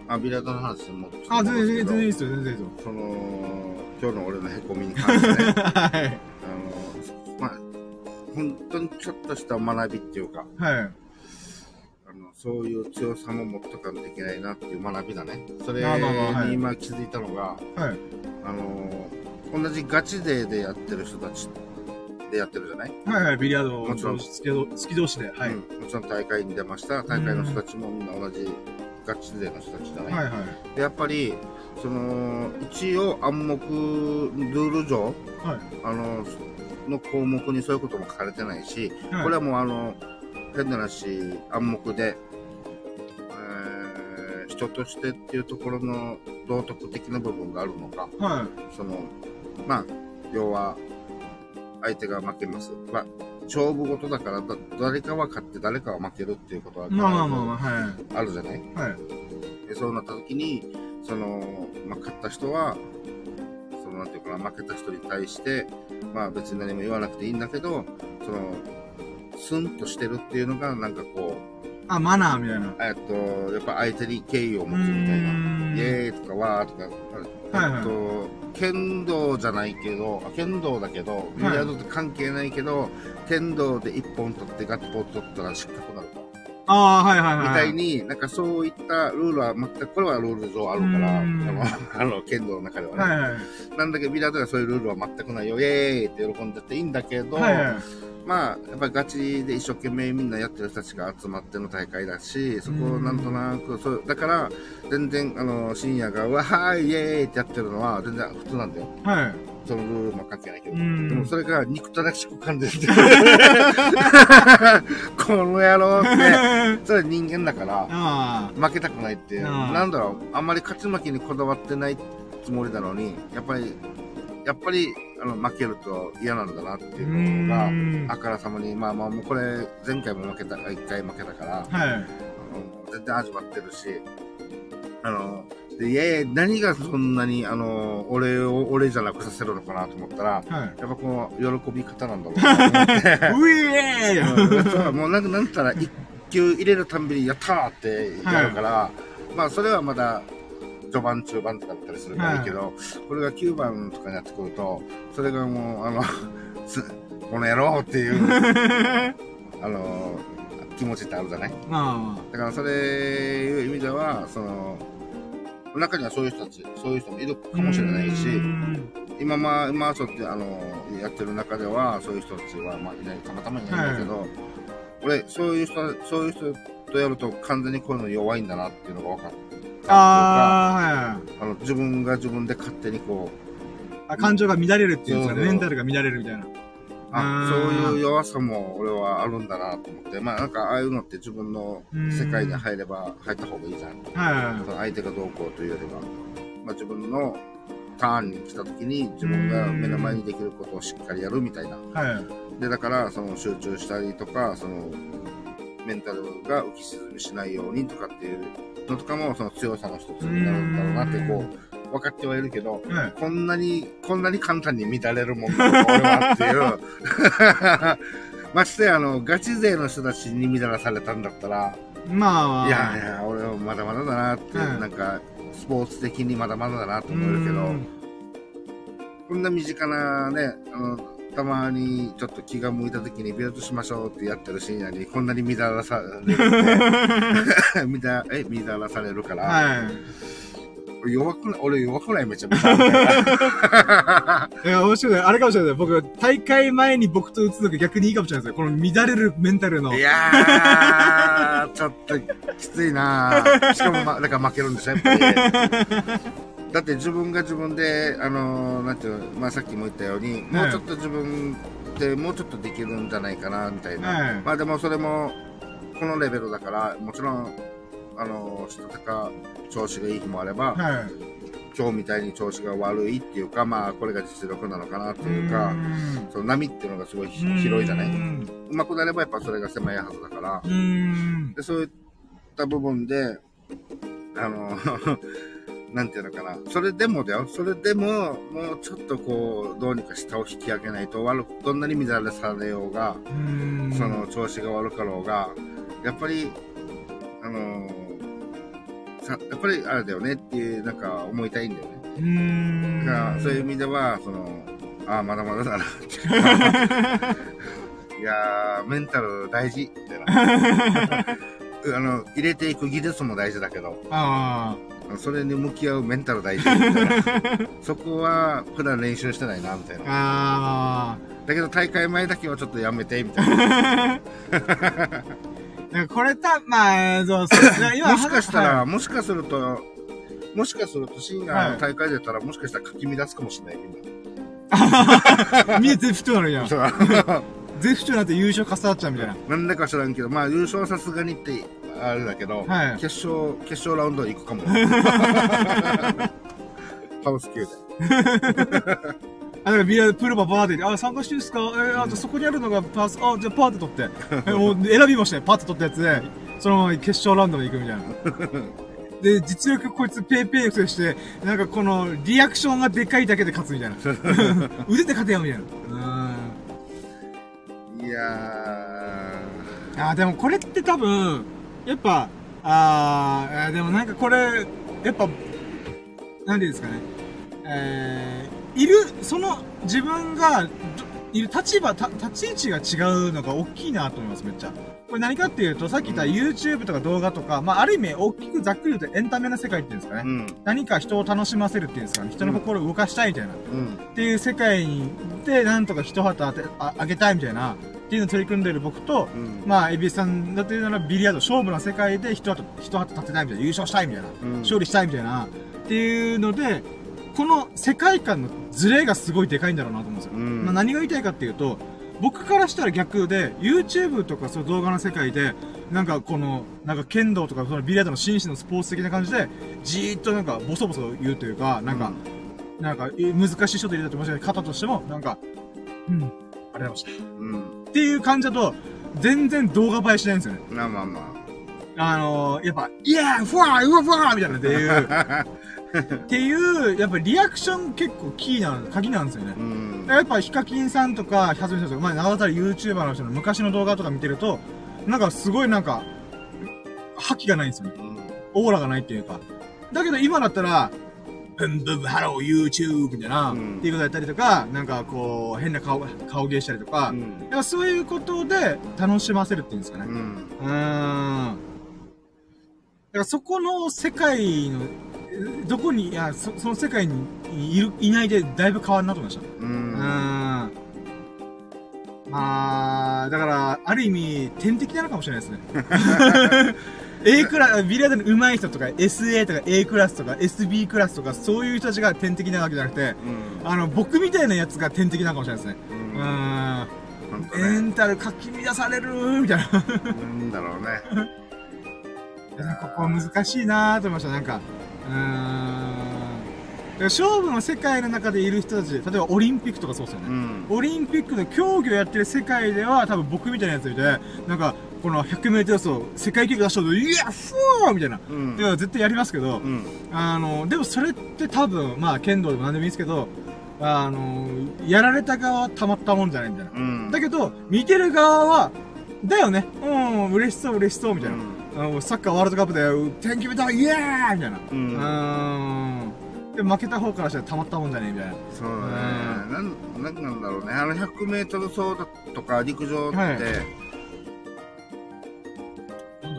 あ、ビラードの話も。あ、全然、全然、いい然。ですよ、全然いいですよ。その、今日の俺のへこみに関して、ね、はい。あの、まあ、本当にちょっとした学びっていうか、はい。あの、そういう強さも持っとかんといけないなっていう学びだね。それに今気づいたのが、はい。あの、同じガチ勢でやってる人たちでやってるじゃない？はいはい、ビリヤードもちろん好き同士で。はい。うんもちろん大会に出ました。大会の人たちもみんな同じガチ勢の人たちじゃない、はいはい。でやっぱり、その、一応暗黙、ルール上、はい。あの、の項目にそういうことも書かれてないし、はいこれはもうあの、変な話、暗黙で、えー人としてっていうところの道徳的な部分があるのか、はい。その、まあ、要は、相手が負けます。まあ、勝負事だからだ、誰かは勝って誰かは負けるっていうことは、まあまあまあまあ、はい。あるじゃない？はい。でそうなった時に、その、まあ、勝った人は、その、なんていうかな、負けた人に対して、まあ別に何も言わなくていいんだけど、その、スンとしてるっていうのが、なんかこあ、マナーみたいな。う、えっと、やっぱ相手に敬意を持つみたいな。イエーイとかわーとか、はいはいえっと、剣道じゃないけど、あ剣道だけど、ビリヤードって関係ないけど、剣道で一本取ってガッポ取ったら失格になると。ああ、はいはいはい。みたいに、なんかそういったルールは全く、これはルール上あるから、あうんの、あの剣道の中ではね。はいはい。なんだけど、ビリヤードではそういうルールは全くないよ、イエーイって喜んでていいんだけど、はいはい。まあ、やっぱりガチで一生懸命みんなやってる人たちが集まっての大会だし、そこをなんとなく、そう、だから、全然、あの、深夜が、うわはイエーイってやってるのは、全然普通なんだよ。はい。そのルールも関係ないけど。うん。でもそれが憎たらしく感じて、[laughs] この野郎って、[laughs] それは人間だから、あ負けたくないって、う。んなんだろう、あんまり勝ち負けにこだわってないつもりなのに、やっぱり、やっぱり、あの、負けると嫌なんだなってあ。いうのが、んあからさまに、まあまあ、もうこれ、前回も負けた、一回負けたから、はい。あの全然味わってるし、あの、で、いやいや、何がそんなに、あの、俺を、俺じゃなくさせるのかなと思ったら、はい。やっぱこの、喜び方なんだろうなと思って。[laughs] うえーもうなんか、なんたら、一球入れるたんびに、やったーってやるから、まあ、それはまだ、序盤、中盤とかだったりするからいいけど、これが9番とかになってくると、それがもう、あの、[laughs] すこの野郎っていう、[laughs] あの、気持ちってあるじゃない？まだから、それいう意味では、その、中にはそういう人たち、そういう人もいるあ。かもしれないし、うん。今まあ、今ちょっとあの、やってる中では、そういう人たちは、まあ、いない、たまたまいないんだけど、俺、そういう人、そういう人とやると完全にこういうの弱いんだなっていうのが分かった。ああの、自分が自分で勝手にこう。あ、感情が乱れるっていうんですか？ね。メンタルが乱れるみたいな。あ、うんそういう弱さも俺はあるんだなと思って、まあなんかああいうのって自分の世界に入れば入った方がいいじゃん。はその相手がどうこうというよりは、まあ自分のターンに来た時に自分が目の前にできることをしっかりやるみたいな。い。はい。で、だからその集中したりとか、そのメンタルが浮き沈みしないようにとかっていうのとかもその強さの一つになるんだろうなってこう、分かってはいるけど、はい。こんなに、こんなに簡単に乱れるもんなのか、俺はっていう。[laughs] ましてや、あの、ガチ勢の人たちに乱らされたんだったら、まあ、いやいや、俺はまだまだだなって、うんなんか、スポーツ的にまだまだだなと思えるけど、こんな身近なね、あの、たまにちょっと気が向いた時にビルドしましょうってやってる深夜にこんなに乱らされるって、[laughs] みだえ、乱らされるから、はい。弱くない俺弱くないめちゃめちゃ。いや、面白いね。あれかもしれない。僕、大会前に僕と打つのが逆にいいかもしれないですよ。この乱れるメンタルの。いやー、ちょっときついなーしかも、ま、だから負けるんですよ、やっぱり。[laughs] だって自分が自分で、あのー、なんていうの、まあさっきも言ったように、もうちょっと自分でもうちょっとできるんじゃないかな、みたいな。はいまあでもそれも、このレベルだから、もちろん、あのー、したたか調子がいい日もあれば、はい。今日みたいに調子が悪いっていうか、まあこれが実力なのかなっていうか、んその波っていうのがすごい広いじゃないうまくなればやっぱそれが狭いはずだから、うん。で、そういった部分で、あの、なんていうのかな。それでもだよ。それでも、もうちょっとこう、どうにか下を引き上げないと、悪く、どんなに乱れされようが、うん。その、調子が悪かろうが、やっぱり、あのさ、やっぱりあれだよねっていう、なんか思いたいんだよね。うーん。だから、そういう意味では、その、ああ、まだまだだな。[laughs] いやー、メンタル大事。みたいな [laughs] あの、入れていく技術も大事だけど、あそれに向き合うメンタル大事。[laughs] そこは、普段練習してないな、みたいあ。な。あだけど、大会前だけはちょっとやめて、みたいな。[laughs] これた、まあ、そうそう。今もしかしたら、はもしかすると、もしかすると深夜の大会出たら、もしかしたらかき乱すかもしれない、みんい [laughs] 見えゼフトなのやな。。そうゼフトなんて優勝重なっちゃうみたいな。なんだか知らんけど、まあ優勝はさすがにって、あれだけど、はい決勝、決勝ラウンド行くかも。[laughs] ハウス級で。あ、だからビアプールバーバーで、あ、参加していいですか？えー、あ、じゃあそこにあるのがパース、あ、じゃあパーって取って。えもう選びましたよ。パーって取ったやつで、そのまま決勝ラウンドまで行くみたいな。[laughs] で、実力こいつペイペイとして、なんかこのリアクションがでかいだけで勝つみたいな。[laughs] 腕で勝てよみたいな。いやうん。あ、でもこれって多分、やっぱ、あー、でもなんかこれ、やっぱ、なんていうんですかね。えー、いる、その、自分が、いる立場、立ち位置が違うのが大きいなと思います、めっちゃ。これ何かっていうと、さっき言った YouTube とか動画とか、まあ、ある意味、大きくざっくり言うとエンタメの世界っていうんですかー。ね。うん。何か人を楽しませるっていうんですかね。人の心を動かしたいみたいな。うん。っていう世界に、で、なんとか一旗当て、あ、あげたいみたいな、っていうのを取り組んでる僕と、うん。まあ、エビさんだというならビリヤード、勝負の世界で一旗、一旗立てたいみたいな、優勝したいみたいな、うん勝利したいみたいな、っていうので、この世界観のズレがすごいでかいんだろうなと思うんですよ。うんまあ、何が言いたいかっていうと、僕からしたら逆で、YouTube とかそういう動画の世界で、なんかこの、なんか剣道とかそのビリヤードの紳士のスポーツ的な感じで、じーっとなんかボソボソ言うというか、なんか、なんか、え難しい人と入れたと申し訳ない方としても、なんか、うん、ありがとうございました。うん。っていう感じだと、全然動画映えしないんですよね。まあまあまあのー、やっぱ、いやー、ふわー、うわふわーみたいなっていう、あ。[laughs] っていう、やっぱリアクション結構キーな、鍵なんですよねう。ん。やっぱ、ヒカキンさんとか、ヒャズミさんとか、まあ、長渡り YouTuber の人の昔の動画とか見てると、なんかすごいなんか、覇気がないんですよね。うん。オーラがないっていうか。だけど今だったら、ブンブン Hello YouTube みたいな、うんっていうことやったりとか、なんかこう、変な顔、顔芸したりとか、うん。やっぱそういうことで楽しませるっていうんですかね。うん。うーん。だからそこの世界の、えどこに、いや、そその世界にいる、いないでだいぶ変わるなと思いました。ううーん。ん。まあ、だから、ある意味、天敵なのかもしれないですね。[laughs] A クラス、ビリヤードの上手い人とか、SA とか A クラスとか SB クラスとか、そういう人たちが天敵なわけじゃなくて、うん。あの、僕みたいなやつが天敵なのかもしれないですね。う。うんーん。ね。ンタルかき乱されるみたいな。なんだろうね。[laughs] ここは難しいなーと思いました、なんか。うーん。勝負の世界の中でいる人たち、例えばオリンピックとかそうですよね。うん。オリンピックの競技をやってる世界では、多分僕みたいなやついて、なんか、この100メートル走、世界記録出したと、いや、ふーみたいな。うんいや、絶対やりますけど、うん。あの、でもそれって多分、まあ、剣道でも何でもいいですけど、あの、やられた側はたまったもんじゃないみたいな。うん。だけど、見てる側は、だよね。うん、嬉しそう嬉しそうみたいな。あのサッカーワールドカップで、天気見たイエーイみたいな。うん。うーん。で、負けた方からしたらたまったもんじゃねえみたいな。そうだね。なん、なんなんだろうね。あの100メートル走とか陸上って、はい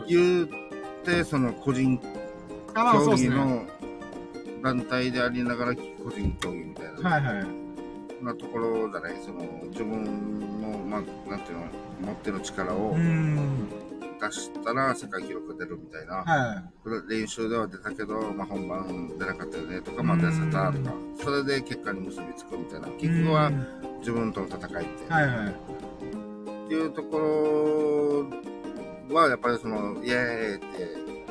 言って、その個人競技。の団体でありながら個人競技みたいな、はいはい。なところだね。その自分の、まあ、なんていうの、持ってる力をうーん。出したら世界記録が出るみたいな。はこれ練習では出たけど、まあ、本番出なかったよねとか、まあ、出せたとか、それで結果に結びつくみたいな。い。結局はうん自分との戦いって。はいはい。っていうところは、やっぱりその、イエーイって、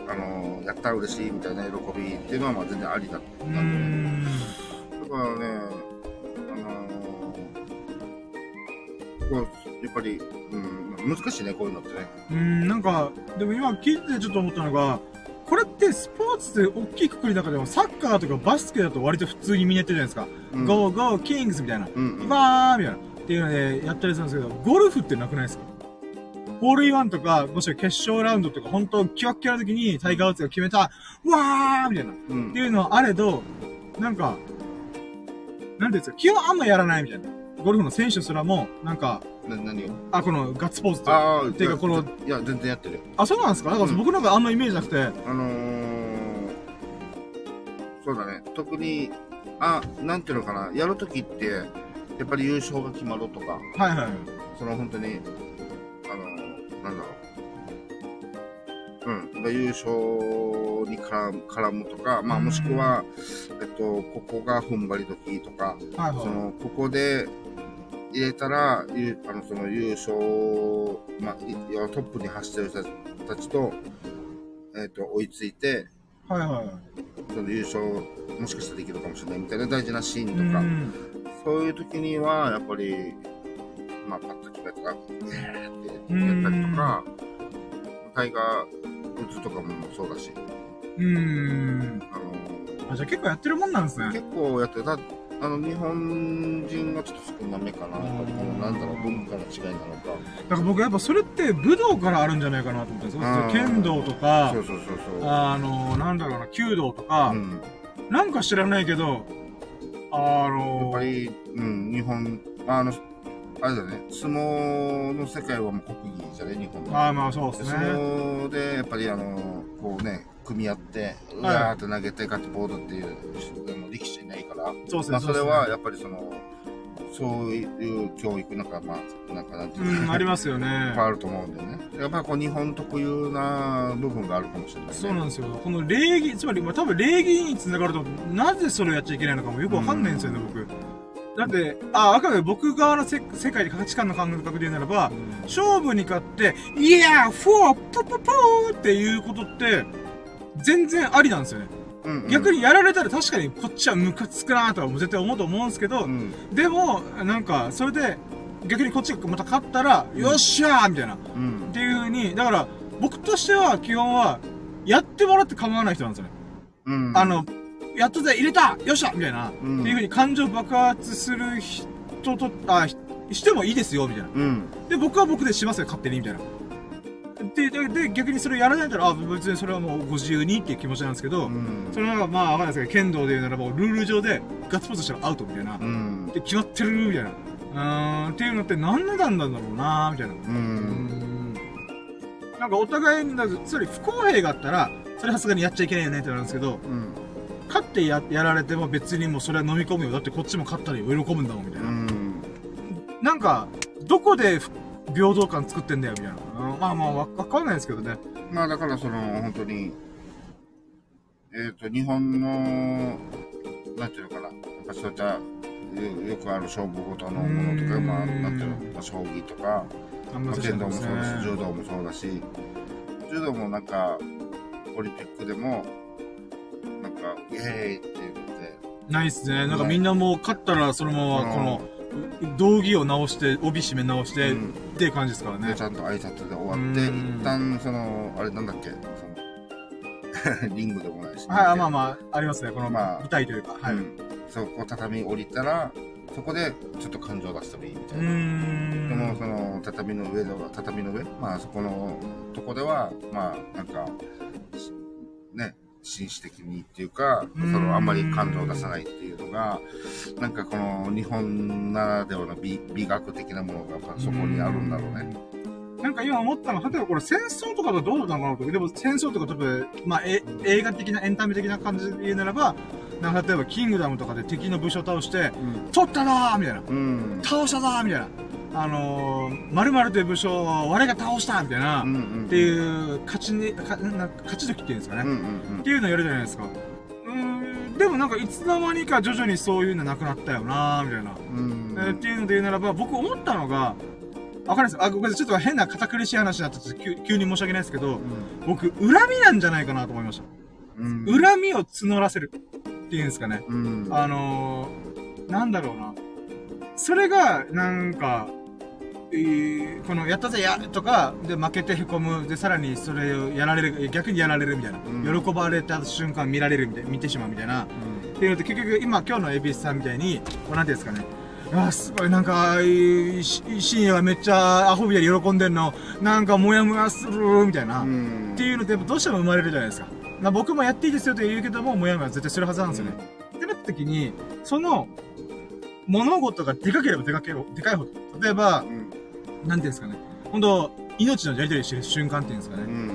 あの、やったら嬉しいみたいな喜びっていうのは、まあ全然ありだったんで。だからね、あのこう、やっぱり、うん、難しいね、こういうのってね。うーん、なんか、でも今聞いててちょっと思ったのが、これってスポーツって大きいくくりの中でもサッカーとかバスケだと割と普通にみんなやってるじゃないですか。うん Go, go, Kings! みたいな。うん、うん。バーみたいな。っていうのでやったりするんですけど、ゴルフってなくないですか？ホールインワンとか、もしくは決勝ラウンドとか、本当キワッキワの時にタイガー・ウッズが決めた、わーみたいな。っうんていうのはあれど、なんか、なんていうんですか、基本あんまやらないみたいな。ゴルフの選手すらも、なんか、な何を？あ、このガッツポーズとか。ああ、ていうかこのいや、全然やってるよ。あ、そうなんですか？なんかうん僕なんかあんまイメージなくて。あのー、そうだね。特に、あ、なんていうのかな。やるときって、やっぱり優勝が決まるとか、はいはい。その本当に、あの、なんだろう。うん。まあ優勝に絡むとか、まあうんもしくは、えっと、ここが踏ん張り時とか、はいはその、ここで入れたら、ゆあの、その優勝、まあ、トップに走ってる人たちと、えっと、追いついて、い。はいはい。その優勝、もしかしたらできるかもしれないみたいな大事なシーンうとか、ん。そういう時には、やっぱり、まあ、パッと決めとか、えーってやったりとか、タイガー・ウッズとかもそうだし、うーん。あのあ、じゃあ結構やってるもんなんですね。結構やってた、あの、日本人がちょっと少なめかな。やっぱりこの、なんだろう、文化の違いなのか。だから僕やっぱそれって武道からあるんじゃないかなと思ったんですよ。剣道とかそう、そうそうそう。あの、なんだろうな、弓道とかう、ん。なんか知らないけど、あやのっぱり、うん、日本、あの、あれだね、相撲の世界はもう国技じゃね、日本の。ああ、まあそうです相ね。撲で、やっぱりあの、こうね、組み合って、うわーって投げてガッツポーズっていう、あの力士いないから、そうですね。まあそれうはやっぱりその、そういう教育なんか、まあ、なんかなんていううん、ありまますよね。[laughs] いっぱいあると思うんでね。やっぱりこう日本特有な部分があるかもしれないね。そうなんですよ。この礼儀、つまり、まあ、多分礼儀につながると、なぜそれをやっちゃいけないのかもよくわかんないんですよね、僕。だって、あ、あくまで僕側のせ世界で価値観の感覚で言うならば、勝負に勝って、イヤーフォープププーっていうことって、全然ありなんですよね。うんうん逆にやられたら確かにこっちはムカつくなとは絶対思うと思うんですけど、うん。でも、なんか、それで、逆にこっちがまた勝ったら、よっしゃーみたいな。っうん。ていう風に、だから、僕としては基本は、やってもらって構わない人なんですよね。うん。あの、やったぜ入れたよっしゃみたいな、うんっていう風に感情爆発する人と、あ、ひしてもいいですよ、みたいな。うん。で、僕は僕でしますよ、勝手に、みたいな。で、で、で逆にそれをやらないから、あ、別にそれはもうご自由にっていう気持ちなんですけど、うん。それはまあ、わかんないですけど、剣道で言うならば、ルール上でガッツポーズしたらアウトみたいな。うん。で、決まってるみたいな。うーん、っていうのって何なんだろうなみたいな。う。うん。なんかお互いに、つまり不公平があったら、それはさすがにやっちゃいけないよねってなるんですけど、うん。勝ってややられても別にもうそれは飲み込むよ。だってこっちも勝ったら喜ぶんだもん、みたいうな。ん。なんか、どこでふ平等感作ってんだよ、みたいな。うんまあまあ、わわかんないですけどね。まあだからその、本当に、えっ、と、日本の、なんていうのかな、やっぱそういった、よよくある勝負ごとのものとか、うんまあ、なんていうの、まあ、将棋とか、まあ、剣道もそうだし、柔ね。道もそうだし、柔道もなんか、オリンピックでも、なんか、イエーイって言って、ないっすね。なんかみんなもう勝ったらそのまま、この、道着を直して、帯締め直して、うんっていう感じですからねで、ち。ゃんと挨拶で終わって、うん一旦、その、あれなんだっけ、その、[laughs] リングでもないし、はい、あまあまあ、ありますね。この、まあ舞台というか。はい。う、うんそこ畳降りたら、そこでちょっと感情出してもいいみたいーな。でも、ん。その、畳の上では、畳の上、まあ、そこのとこでは、まあ、なんか、しね、紳士的にっていうか、そうんのあんまり感情を出さないっていうのが、なんかこの日本ならではの美美学的なものがそこにあるんだろうね。なんか今思ったのは、例えばこれ戦争とかとどうなのかなと。でも戦争とか例えば、まあ、え映画的なエンタメ的な感じで言うならば、なんか例えばキングダムとかで敵の武将倒して、取ったなーみたいな。うん。倒したぞーみたいな。あのー、〇〇という武将を我が倒したみたいな。うんうん。っていう、勝ちに、かな勝ち時っていうんですかね。うんうんっていうのやるじゃないですか。でもなんかいつの間にか徐々にそういうのなくなったよなーみたいな。うん。えーっていうので言うならば、僕思ったのが、わかりますあ、ごめんなさい。ちょっと変な堅苦しい話になってて急急に申し訳ないですけど、僕、恨みなんじゃないかなと思いました。うん。恨みを募らせるっていうんですかね。うん。あのー、なんだろうな。それが、なんか、えーこの、やったぜや、とか、で、負けて凹む。で、さらにそれをやられる、逆にやられるみたいな。うん喜ばれた瞬間見られるみたいな、見てしまうみたいな。っていうのって結局、今、今日のエビスさんみたいに、こうなんていうんですかね。あーすごい、なんか、深夜はめっちゃアホみたいに喜んでんの、なんかモヤモヤする、みたいな。うん。っていうのってやっぱどうしても生まれるじゃないですか。まあ僕もやっていいですよと言うけども、もやもや絶対するはずなんですよね。ってなった時に、その、物事がでかければでかければ、でかいほど。例えばう、ん。なんていうんですかね。本当命のやり取りしてる瞬間っていうんですかね。うん。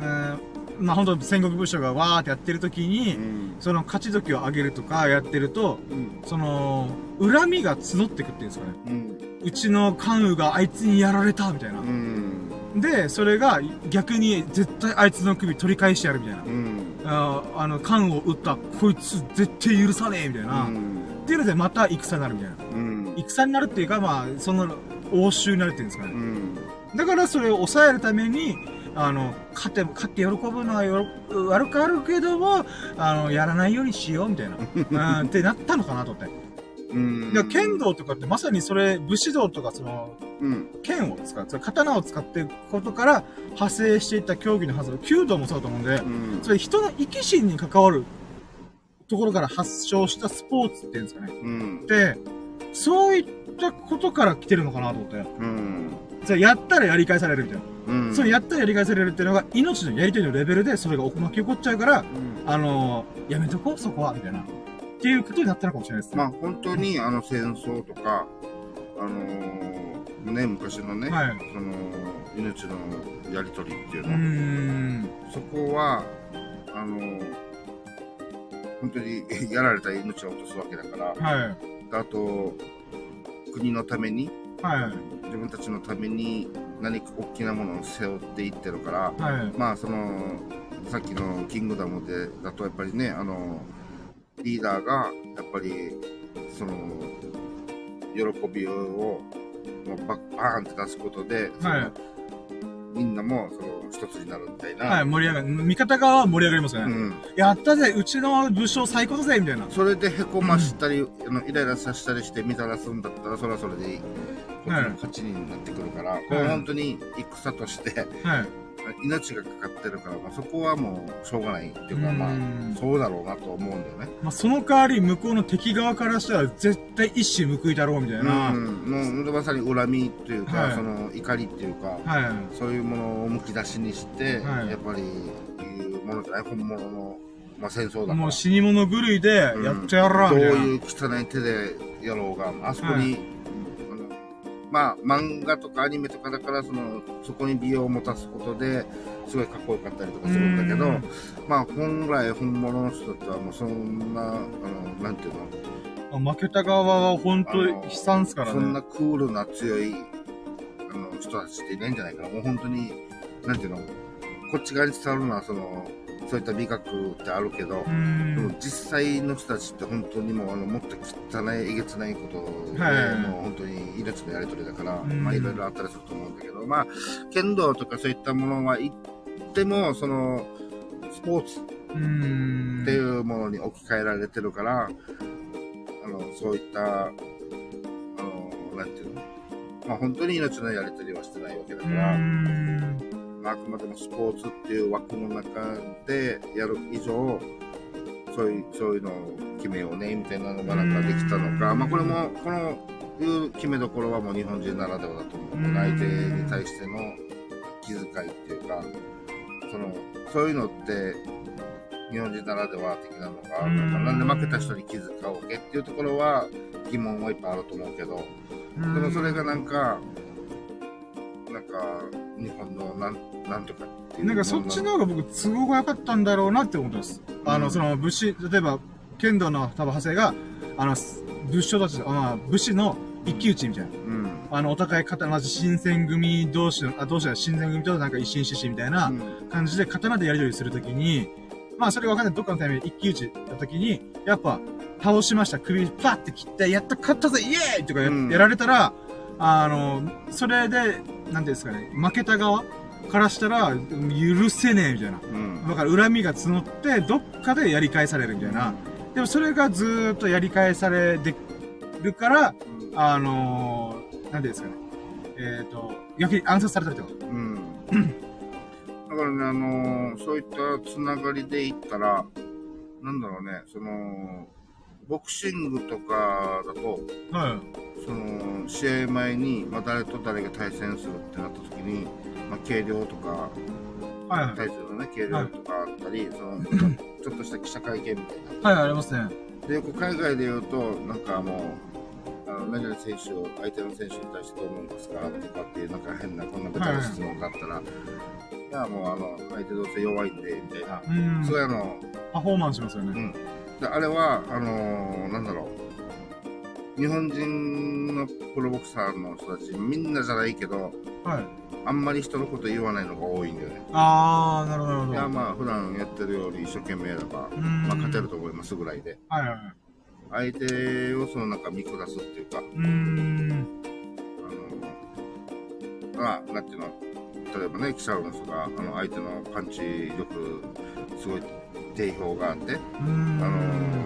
えーまあ本当戦国武将がわーってやってる時に、うん。その勝ち時を上げるとかやってると、うん。その、恨みが募ってくっていうんですかね。うん。うちの関羽があいつにやられたみたいなう。ん。で、それが逆に絶対あいつの首取り返してやるみたいな。うん。あーあの、缶を撃った、こいつ絶対許さねえみたいな。っていうので、また戦になるみたいな。うん。戦になるっていうか、まあ、その、応酬になるっていうんですかね。うん。だからそれを抑えるために、あの、勝って、勝って喜ぶのはよろ悪くあるけども、あの、やらないようにしようみたいな。[laughs] うん、ってなったのかなと思って。うん。だから剣道とかってまさにそれ、武士道とかその、うん。剣を使う、刀を使っていくことから派生していった競技のはず、弓道もそうだと思うんで、うん。それ人の生き死に関わるところから発症したスポーツっていうんですかね。うん。で、そういったことから来てるのかなと思って。うん。それやったらやり返されるみたいな。うん。それやったらやり返されるっていうのが命のやりとりのレベルでそれが巻き起こっちゃうから、うんあのー、やめとこう、そこは、みたいな。っていうことになったのかもしれないですね。まあ本当にあの戦争とか、あのーね、昔のね、はい。その命のやりとりっていうの、ん。そこは、あのー本当に [laughs] やられた命を落とすわけだから、はい。あと、国のために、はい。自分たちのために何か大きなものを背負っていってるから、はい。まあその、さっきのキングダムで、だとやっぱりね、あの、リーダーが、やっぱり、その、喜びを、もうバッバーンって出すことで、はいみんなも、その、一つになるみたいな。はい、盛り上がる。味方側は盛り上がりますよね。うん。やったぜ、うちの武将最高だぜ、みたいな。それでへこましたり、あのイライラさせたりして見たらすんだったら、それはそれでいい。こっちの勝ちになってくるから、これは本当に戦として、はい。命がかかってるから、まあ、そこはもうしょうがないっていうか、まあうん、そうだろうなと思うんだよね。まあ、その代わり、向こうの敵側からしたら、絶対一矢報いだろう、みたいな。うん、もうまさに恨みっていうか、はい。その怒りっていうか、はそういうものをむき出しにして、はい。やっぱりいうものじゃない本物の、まあ、戦争だもう死に物狂いで、やっちゃやら、どうみたいな。いう汚い手でやろうがあそこに、まあ漫画とかアニメとかだからそのそこに美容を持たすことですごいかっこよかったりとかするんだけどうん。まあ本来本物の人たちはもうそんなあのなんていうの？負けた側は本当に悲惨っすからね。そんなクールな強いあの人たちっていないんじゃないかな。もう本当になんていうの？こっち側に伝わるのはそのそういった美学ってあるけど、でもん。実際の人たちって本当にもうあのもっと汚いえげつないことで、はいもう本当に命のやり取りだから、うんまあいろいろあったりすると思うんだけど、まあ剣道とかそういったものは言ってもそのスポーツ。っていうものに置き換えられてるから、あのそういったあのなんていうの？まあ本当に命のやり取りはしてないわけだから、あ、あくまでもスポーツっていう枠の中でやる以上、そういう、そういうのを決めようね、みたいなのがなんかできたのか、うん。まあこれも、この、いう決めどころはもう日本人ならではだと思う。うん相手に対しての気遣いっていうか、その、そういうのって、日本人ならでは的なのがあるうんのかなんで負けた人に気遣うわけっていうところは疑問はいっぱいあると思うけど、でもそれがなんか、なんか、日本のなんなんとかっていう。なんかそっちの方が僕都合が良かったんだろうなって思ってます。あの、うんその武士、例えば、剣道の多分派生が、あの、武将たち、あまあ、武士の一騎打ちみたいな。うん。あの、お互い刀、新選組同士の、あ、同士は新選組となんか一心獅子みたいなうん感じで刀でやり取りするときに、まあそれが分かんないどっかのタイミングで一騎打ちったときに、やっぱ、倒しました、首パッて切って、やった、勝ったぜ、イエーイとかや,、うんやられたら、あの、それで、なんていうんですかね、負けた側からしたら、許せねえみたいな。うん。だから恨みが募って、どっかでやり返されるみたいな。でもそれがずーっとやり返されてるから、あのー、なんていうんですかね。えっ、と、逆に暗殺されたりとか。うん。だからね、あのーそういったつながりで言ったら、なんだろうね、その、ボクシングとかだと、はその、試合前に、まあ、誰と誰が対戦するってなった時に、まあ、軽量とか、い。はいはい。対するのね、軽量とかあったり、その、[laughs] ちょっとした記者会見みたいな。はい、ありますね。で、よく海外で言うと、なんかもう、あの、何々選手を、相手の選手に対してどう思いますかとかっていう、なんか変な、こんなベタな質問があったら、いや、もうあの、相手どうせ弱いんで、みたいな。うん。そういうの、パフォーマンスしますよね。うん。で、あれは、あのーなんだろう。日本人のプロボクサーの人たち、みんなじゃないけど、はい。あんまり人のこと言わないのが多いんだよね。あー、なるほど。いや、まあ、普段やってるより一生懸命やれば、うんまあ、勝てると思いますぐらいで。はいはいはい。相手をそのなんか見下すっていうか、うーん。あの、まあ、なんていうの、例えばね、記者の人が、あの、相手のパンチ力、すごい定評があって。あの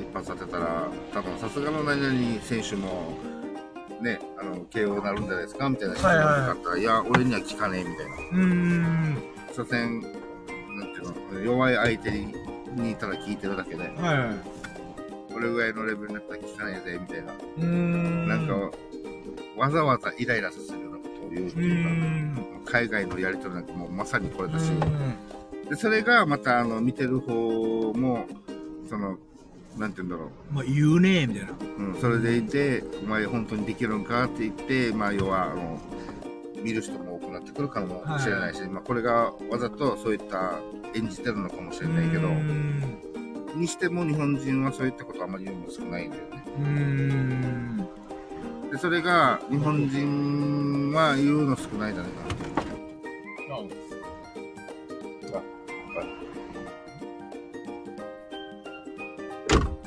一発当てたら、多分さすがの何々選手も、ね、あの、KO になるんじゃないですかみたいな質問があったら、いや、俺には聞かねえ、みたいな。うーん。所詮、なんていうの、弱い相手ににただ聞いてるだけで、はいはい。俺ぐらいのレベルになったら聞かねえぜ、みたいな。ん。なんか、わざわざイライラさせるようなことを言うっていうか、ん。海外のやりとりなんかもうまさにこれだし、うんで、それがまたあの、見てる方も、その、なんて言うんだろまあ、言うねえ、みたいな。う。うん、それでいて、お前本当にできるんかって言って、まあ要は、あの、見る人も多くなってくるかもしれないし、まあこれがわざとそういった演じてるのかもしれないけど。にしても日本人はそういったことあんまり言うの少ないんだよね。うーん。で、それが日本人は言うの少ないんじゃないかなっ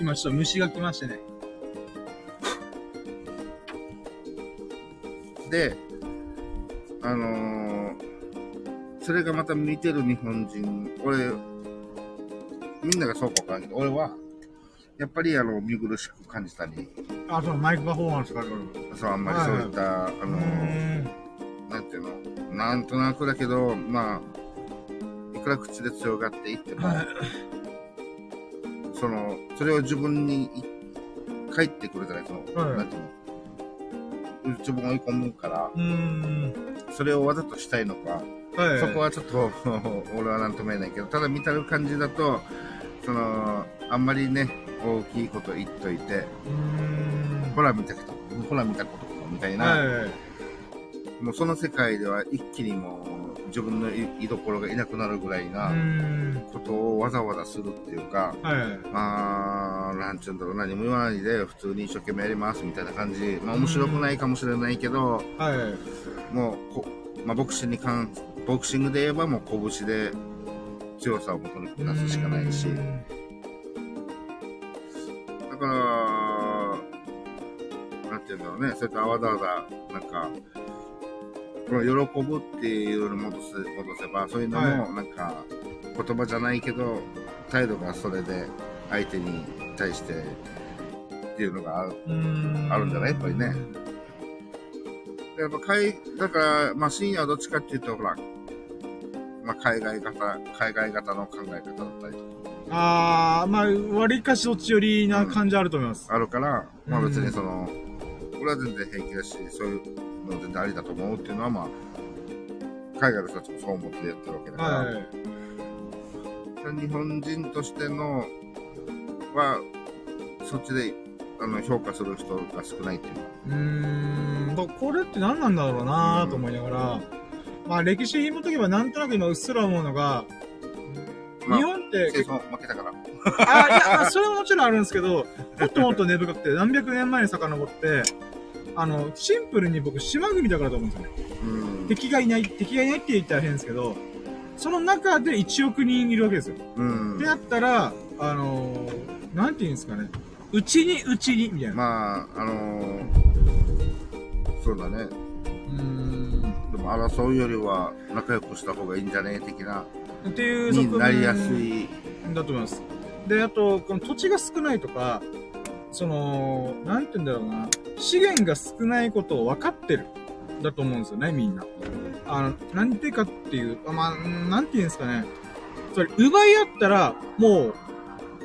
今ちょっと虫が来ましてね。で、あのーそれがまた見てる日本人、俺、みんながそうかわからんけど、俺は、やっぱりあの、見苦しく感じたり、あ、そのマイクパフォーマンスが。そう、あんまりそういった、あうのー。なんていうの、なんとなくだけど、まあ、いくら口で強がっていっても、はい。その、それを自分にい返ってくるじゃない、その、はいなんていうの、自分を追い込むから。それをわざとしたいのか、はい。そこはちょっと、[laughs] 俺はなんとも言えないけど、ただ見たる感じだと、その、あんまりね、大きいこと言っといて。ほら見たこと、ほら見たことみたいな、はい。もうその世界では一気にもう自分の居居所がいなくなるぐらいうな。ことをわざわざするっていうか、はい。まあ、なんちゅうんだろう、何も言わないで普通に一生懸命やりますみたいな感じ。まあ面白くないかもしれないけど、はい。もうこ、まあボクシングに関、ボクシングで言えばもう拳で強さを求めて出すしかないし。だから、なんていうんだろうね、そうやってあわざわざ、なんか、この喜ぶっていうのを戻せ、戻せば、そういうのも、なんか、言葉じゃないけど、態度がそれで相手に対してっていうのがある。あるんじゃない？やっぱりね。やっぱ海、だから、まあ深夜はどっちかっていうと、ほら、まあ海外型、海外型の考え方だったりとああ、まあ、割りかしどっち寄りな感じあると思います。かあるから、まあうん別にその、俺は全然平気だし、そういうの全然ありだと思うっていうのは、まあ、海外の人たちもそう思ってやってるわけだから、はい。日本人としての、は、そっちで、あの、評価する人が少ないっていうか。うーん、だこれって何なんだろうなと思いながら、まあ歴史紐解けばなんとなく今うっすら思うのが、まあ日本って戦争負けたから。あ、いや、まあ、それももちろんあるんですけど、もっともっと根深くて、何百年前に遡って、あの、シンプルに僕、島国だからと思うんですよね。うん。敵がいない、敵がいないって言ったら変ですけど、その中で1億人いるわけですよ。うんって。なったら、あのー、なんて言うんですかね。うちに、うちに、みたいな。まあ、あのーそうだね。うーん。でも争うよりは仲良くした方がいいんじゃね？え的な、っていう側面になりやすい。だと思います。で、あと、この土地が少ないとか、その、なんて言うんだろうな、資源が少ないことを分かってる。だと思うんですよね、みんな。あの、なんでかっていう、あまあ、うんなんて言うんですかね。それ、奪い合ったら、もう、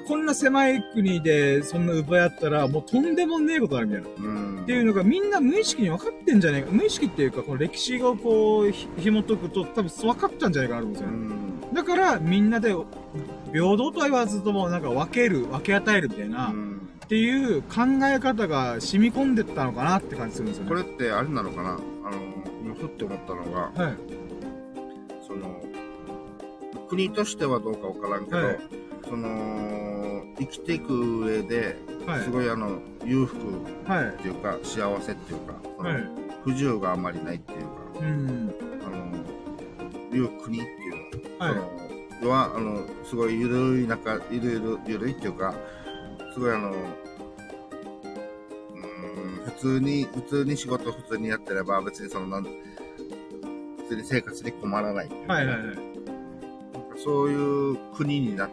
こんな狭い国で、そんな奪い合ったら、もうとんでもねえことになるみたいな。うん。っていうのがみんな無意識に分かってんじゃないか。無意識っていうか、この歴史をこう、ひ紐解くと、多分分かったんじゃないかなと思うんですうよね。ん。だから、みんなで、平等とは言わずとも、なんか分ける、分け与えるみたいな、っうんていう考え方が染み込んでったのかなって感じするんですよね。これってあれなのかな？あの、今ふって思ったのが、はい。その、国としてはどうかわからんけど、はいその、生きていく上で、はいすごいあの、裕福はい。っていうか、幸せっていうか、そのはい。不自由があんまりないっていうか、うん。あの、いう国っていうの。はの要は、あの、すごいゆるい中、ゆるゆる、ゆるいっていうか、すごいあの、うーん、普通に、普通に仕事普通にやってれば、別にその、なん、普通に生活に困らないいはいはいはい。そういう国にな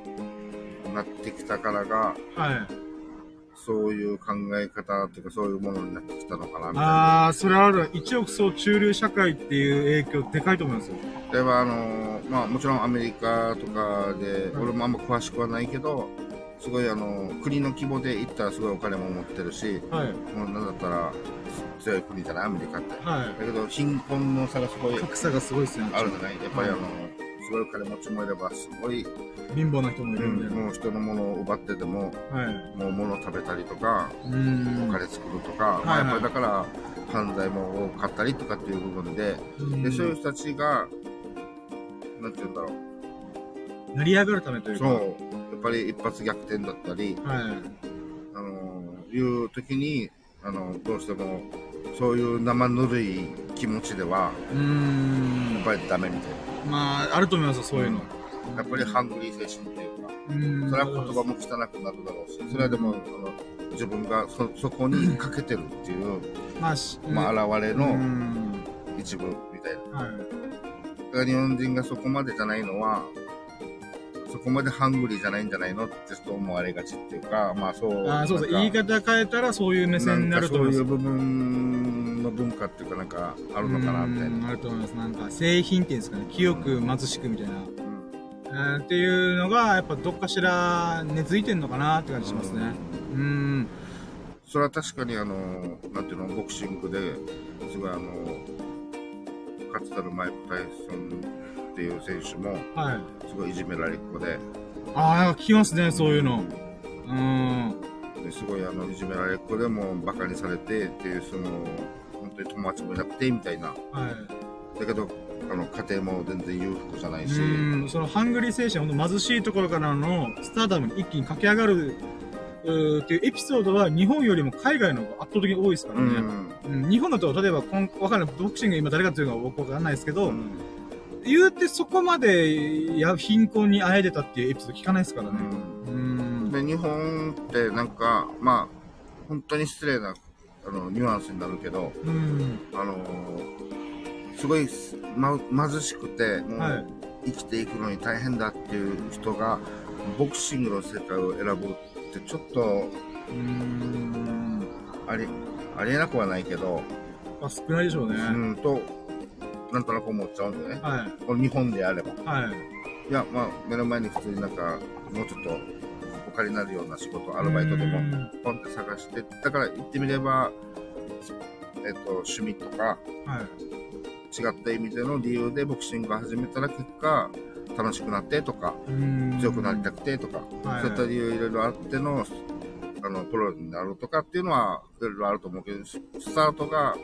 なってきたからが、はい。そういう考え方っていうか、そういうものになってきたのかな、みたいな。ああ、それはある。一億総中流社会っていう影響でかいと思いますよ。例えば、あの、まあ、もちろんアメリカとかで、はい俺もあんま詳しくはないけど、すごいあの、国の規模で言ったらすごいお金も持ってるし、はい。もうなんだったら強い国じゃないアメリカって。はだけど、貧困の差がすごいい。格差がすごいですね。あるじゃないやっぱりあの、はすごいお金持ちもいれば、すごい、貧乏な人もいるんで。もう人のものを奪ってても、はい。もう物を食べたりとか、うーん。お金作るとか、いまあ、やっはいぱりだから犯罪も多かったりとかっていう部分で、うんでそういう人たちが、なんて言うんだろう、成り上がるためというか。そう、ぱり一発逆転だったり、はい。あのいう時に、あのどうしてもそういう生ぬるい気持ちでは、やっ。ぱりダメみたいまあ、あると思いますよ、そういうの。な。やっぱりハングリー精神っていうか、うーん。それは言葉も汚くなるだろうし、それはでも、あの自分がそそこにかけてるっていう、まあ、しまあ、現れのん。一部みたいな。はい。だから日本人がそこまでじゃないのは、そこまでハングリーじゃないんじゃないのってちょっと思われがちっていうか、まあそう。あーそうそう。言い方変えたらそういう目線になると思いますそういう。部分の文化っていうかなんかあるのかなみたいな。あると思います。なんか、製品っていうんですかね。清く貧しくみたいな。うんえーっていうのが、やっぱどっかしら根付いてんのかなって感じしますね。うーん。それは確かにあの、なんていうの、ボクシングで、すごいあの、かつてのマイク・タイソンっていう選手も、はい。すごいいじめられっ子で、ああ、聞きますね、そういうの。うーん。ですごいあのいじめられっ子でもバカにされてっていうその本当に友達もいなくてみたいなはい。だけどあの家庭も全然裕福じゃないうし。そのハングリー精神、ほんと貧しいところからのスターダムに一気に駆け上がる、っていうエピソードは日本よりも海外の方が圧倒的に多いですからね。うんうん、日本だと、例えばこん、わかんない、ボクシング今誰かっていうのは僕わかんないですけど、うん言うてそこまでや貧困にあえてたっていうエピソード聞かないですからね。うん。で日本ってなんかまあ本当に失礼なあのニュアンスになるけどうん。あのすごい、ま、貧しくてもう、はい生きていくのに大変だっていう人がボクシングの世界を選ぶってちょっとうん。ありありえなくはないけど、まあ、少ないでしょうね。うんとなんとなく思っちゃうんでねはい。これ日本であればはい。いやまあ目の前に普通になんかもうちょっとお金になるような仕事アルバイトでもうんポンって探してだから言ってみればえっと趣味とかはい。違った意味での理由でボクシングを始めたら結果楽しくなってとか、うん強くなりたくてとか、はいそういった理由いろいろあっての、あの、プロになるとかっていうのは、いろいろあると思うけど、ススタートが、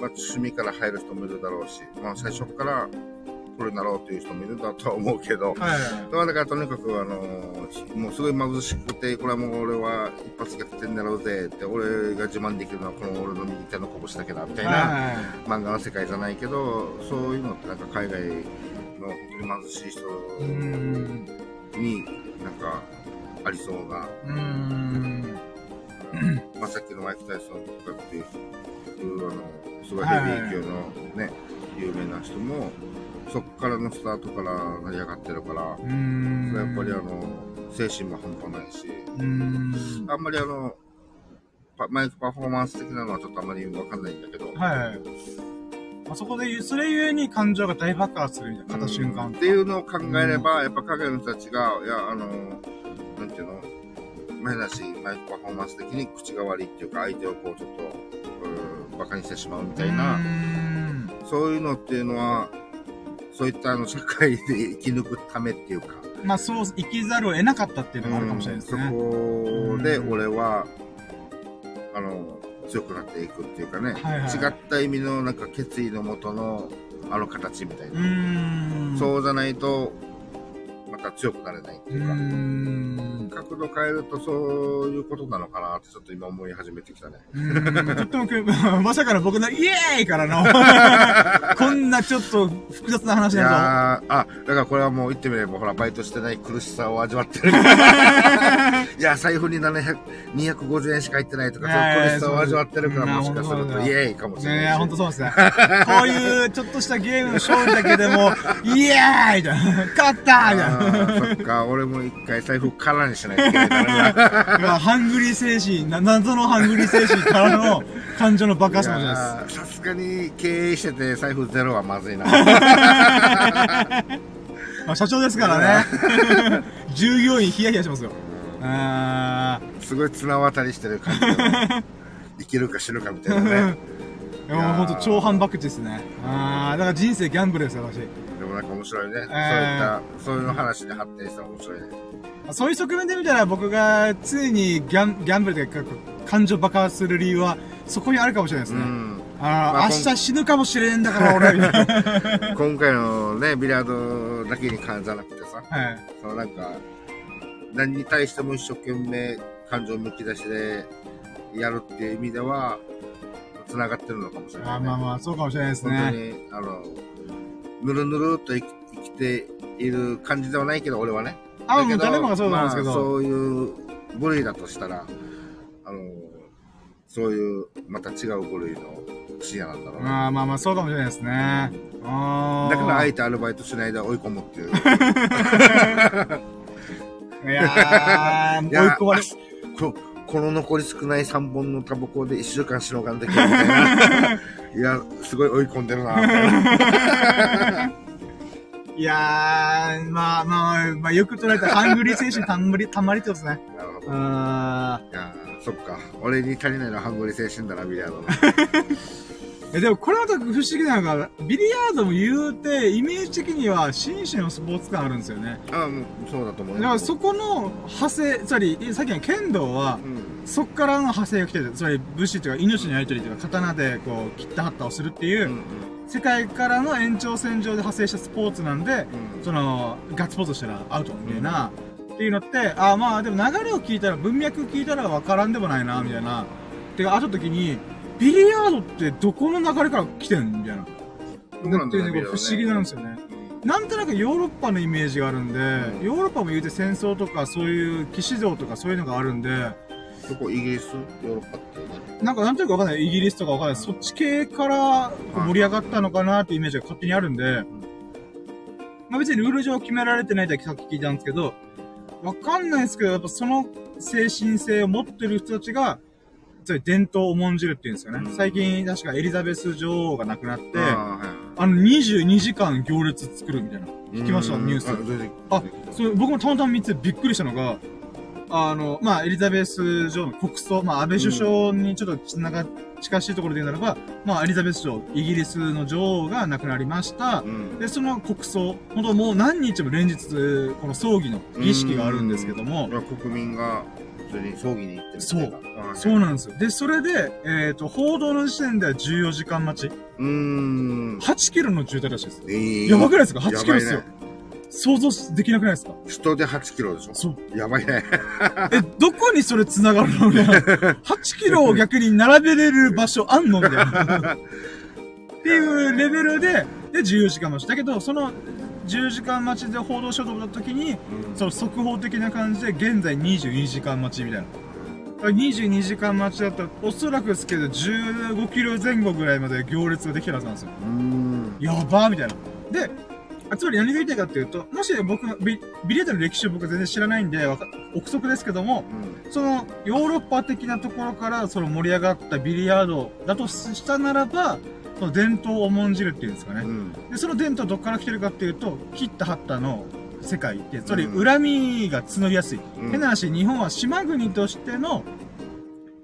まあ、趣味から入る人もいるだろうし、まあ、最初からプロになろうという人もいるんだとは思うけど、はい。まあだからとにかく、あのもうすごい貧しくて、これはもう俺は一発逆転狙うぜって、俺が自慢できるのはこの俺の右手の拳だけだみたいな、は漫画の世界じゃないけど、そういうのってなんか海外の本当に貧しい人。になんかありそうな、うん。まあさっきのマイク・タイソンとかっていうあの、すごいヘビー級のね、有名な人も、そっからのスタートから成り上がってるから、うん。やっぱりあの、精神も半端ないし、うん。あんまりあの、パマイクパフォーマンス的なのはちょっとあんまりわかんないんだけど、はい。あそこでそれゆえに感情が大爆発するみたいな、片瞬間。っていうのを考えれば、やっぱ海外の人たちが、いや、あの、なんていうの、前だし、マイクパフォーマンス的に口が悪いっていうか、相手をこう、ちょっと、うんバカにしてしまうみたいな、うんそういうのっていうのは、そういったあの、社会で生き抜くためっていうか、まあ、そう、生きざるを得なかったっていうのがあるかもしれないですね。うんそこで俺は、あの、強くなっていくっていうかね、はいはい違った意味のなんか決意のもとのあの形みたいうな。ん。そうじゃないと、また強くなれないってういうか、ん。角度変えるとそういうことなのかなってちょっと今思い始めてきたね。うんとってもく、[laughs] まさかの僕のイエーイからの、[laughs] こんなちょっと複雑な話いなやー、あ、だからこれはもう言ってみれば、ほら、バイトしてない苦しさを味わってる。[laughs] いや、財布に700、250円しか入ってないとか、いやいやそういう苦しさを味わってるから、もしかすると、イエーイかもしれないし。ほんとそうですね。こういうちょっとしたゲームの勝利だけでも、イエーイみたいな。勝ったみたいな。そっか、俺も一回財布空にしないといけないからな。[laughs] まあハングリー精神、な謎のハングリー精神からの感情の爆発かもしれないやーさすがに経営してて財布ゼロはまずいな。です。まあ社長ですからね。[laughs] 従業員ヒヤヒヤしますよ。あすごい綱渡りしてる感じで。[laughs] 生きるか死ぬかみたいなー。ね。いやもうほんと超反爆地ですね。あー、だから人生ギャンブルですよ、私。なんか面白いね。そういっえた、そういうの話に発展したら面白いね。そういう側面で見たら僕が常にギャンギャンブルでか感情爆発する理由はそこにあるかもしれないですね。うん。あー、まあ明日死ぬかもしれんだから俺。[laughs] 今回のね、ビリヤードだけに関じゃなくてさ、はい。そのなんか、何に対しても一生懸命感情むき出しでやるっていう意味では、繋がってるのかもしれない、ね。あーまあまあ、そうかもしれないです本当ね。に、あの、ぬるぬるっと生きている感じではないけど、俺はね。あ、もう誰もがそうなんですけど。まあそういう部類だとしたら、あの、そういう、また違う部類の深夜なんだろうな。まあまあまあ、そうかもしれないですね。あーだから、あえてアルバイトしないで追い込むっていう。[laughs] いやー、[laughs] 追い込まれ、ここの残り少ない3本のタバコで1週間しのがんできるみたいな。[laughs] いや、すごい追い込んでるな。みたいないやー、まあまあ、まあ、よく捉えたハングリー精神たんまり、[laughs] たまりってことですね。なるほど。いあや、そっか。俺に足りないのはハングリー精神だな、ビリヤードの。ー。[laughs] え、でもこれまた不思議なのが、ビリヤードも言うて、イメージ的には紳士のスポーツ感あるんですよね。ああ、もう、そうだと思うよ。だからそこの派生、つまり、さっきの剣道は、うん。そっからの派生が来てる。つまり武士というか命のやり取りというか刀でこう切ったはったをするっていう、うん。世界からの延長線上で派生したスポーツなんで、うん。その、ガッツポーズしたらアウトみたいな、っていうのって、あまあでも流れを聞いたら、文脈聞いたら分からんでもないな、みたいな。てか、あった時に、ビリヤードってどこの流れから来てんみたいな。なっていうのが不思議なんですよね。なんとなくヨーロッパのイメージがあるんで、うんヨーロッパも言うて戦争とかそういう騎士道とかそういうのがあるんで、どこイギリス？ヨーロッパってね。なんかなんというかわかんない。イギリスとかわかんない。そっち系から盛り上がったのかなってイメージが勝手にあるんで、まあ別にルール上決められてないってさっき聞いたんですけど、わかんないですけど、やっぱその精神性を持ってる人たちが、つまり伝統を重んじるっていうんですよね。うん最近確かエリザベス女王が亡くなって、ああの22時間行列作るみたいな。聞きました？ニュースあそれ僕もたまたま見てびっくりしたのが、あの、まあ、エリザベス女王の国葬、まあ、安倍首相にちょっと近しいところで言うならば、まあ、エリザベス女王、イギリスの女王が亡くなりました。うん。で、その国葬、本当もう何日も連日、この葬儀の儀式があるんですけども国民が普通に葬儀に行ってるみたいな。あそうなんですよ。で、それで、えっ、と、報道の時点では14時間待ち。うーん。8キロの渋滞らしいです。えーやばくないですか ?8 キロですよ想像できなくないですか？人で8キロでしょ？そう。やばいね。え、どこにそれ繋がるの？みたいな。[laughs] 8キロを逆に並べれる場所あんの？みたいな。っていうレベルで、で、14時間待ち。だけど、その、10時間待ちで報道しようと思った時に、その速報的な感じで、現在22時間待ちみたいな。だから22時間待ちだったら、おそらくですけど、15キロ前後ぐらいまで行列ができてるはずなんですよ。やばーみたいな。で、あつまり何が言いたいかっていうと、もし僕がビ、ビリヤードの歴史を僕は全然知らないんで、憶測ですけども、うん。その、ヨーロッパ的なところから、その盛り上がったビリヤードだとしたならば、その伝統を重んじるっていうんですかね。うん。で、その伝統はどっから来てるかっていうと、切ったはったの世界って、つまりうん恨みが募りやすい。うん変な話、日本は島国としての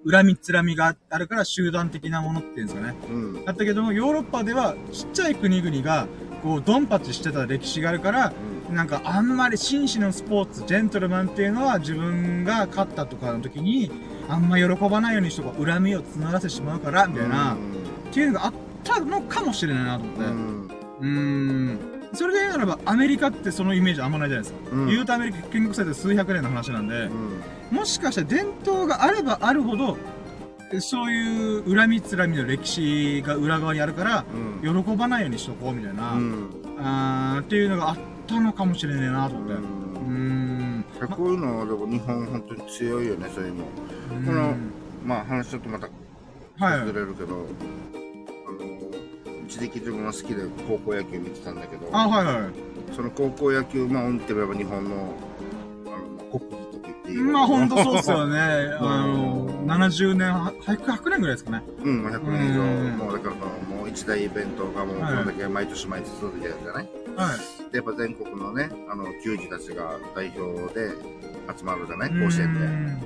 恨みつらみがあるから集団的なものっていうんですかね。うん。だったけども、ヨーロッパではちっちゃい国々が、こう、ドンパチしてた歴史があるから、なんかあんまり紳士のスポーツ、ジェントルマンっていうのは自分が勝ったとかの時に、あんま喜ばないようにしとか、恨みを募らせてしまうから、みたいな、っていうのがあったのかもしれないなと思って。う。うんーん。それで言うならば、アメリカってそのイメージあんまないじゃないですか。うん言うとアメリカ建国されて数百年の話なんでう、ん。もしかして伝統があればあるほど、そういう恨みつらみの歴史が裏側にあるから、うん。喜ばないようにしとこうみたいな、うん。あーっていうのがあったのかもしれねえなと思って。うーん。こういうのはでも日本本当に強いよね、そういうの。このまあ話ちょっとまたはい。ずれるけど、あの、一時期自分は好きで高校野球見てたんだけど、あ、はいはい。その高校野球、まあ、見てみれば日本の、あの、国技とか言っていいよまあほんとそうっすよね。う [laughs] んあの、70年、は100 100年ぐらいですかね。うん、100年以上、うんもうだからその、もう一大イベントがもうこはだけ毎年毎年続いてるじゃない？はい。で、やっぱ全国のね、あの、球児たちが代表で集まるじゃない？うん甲子園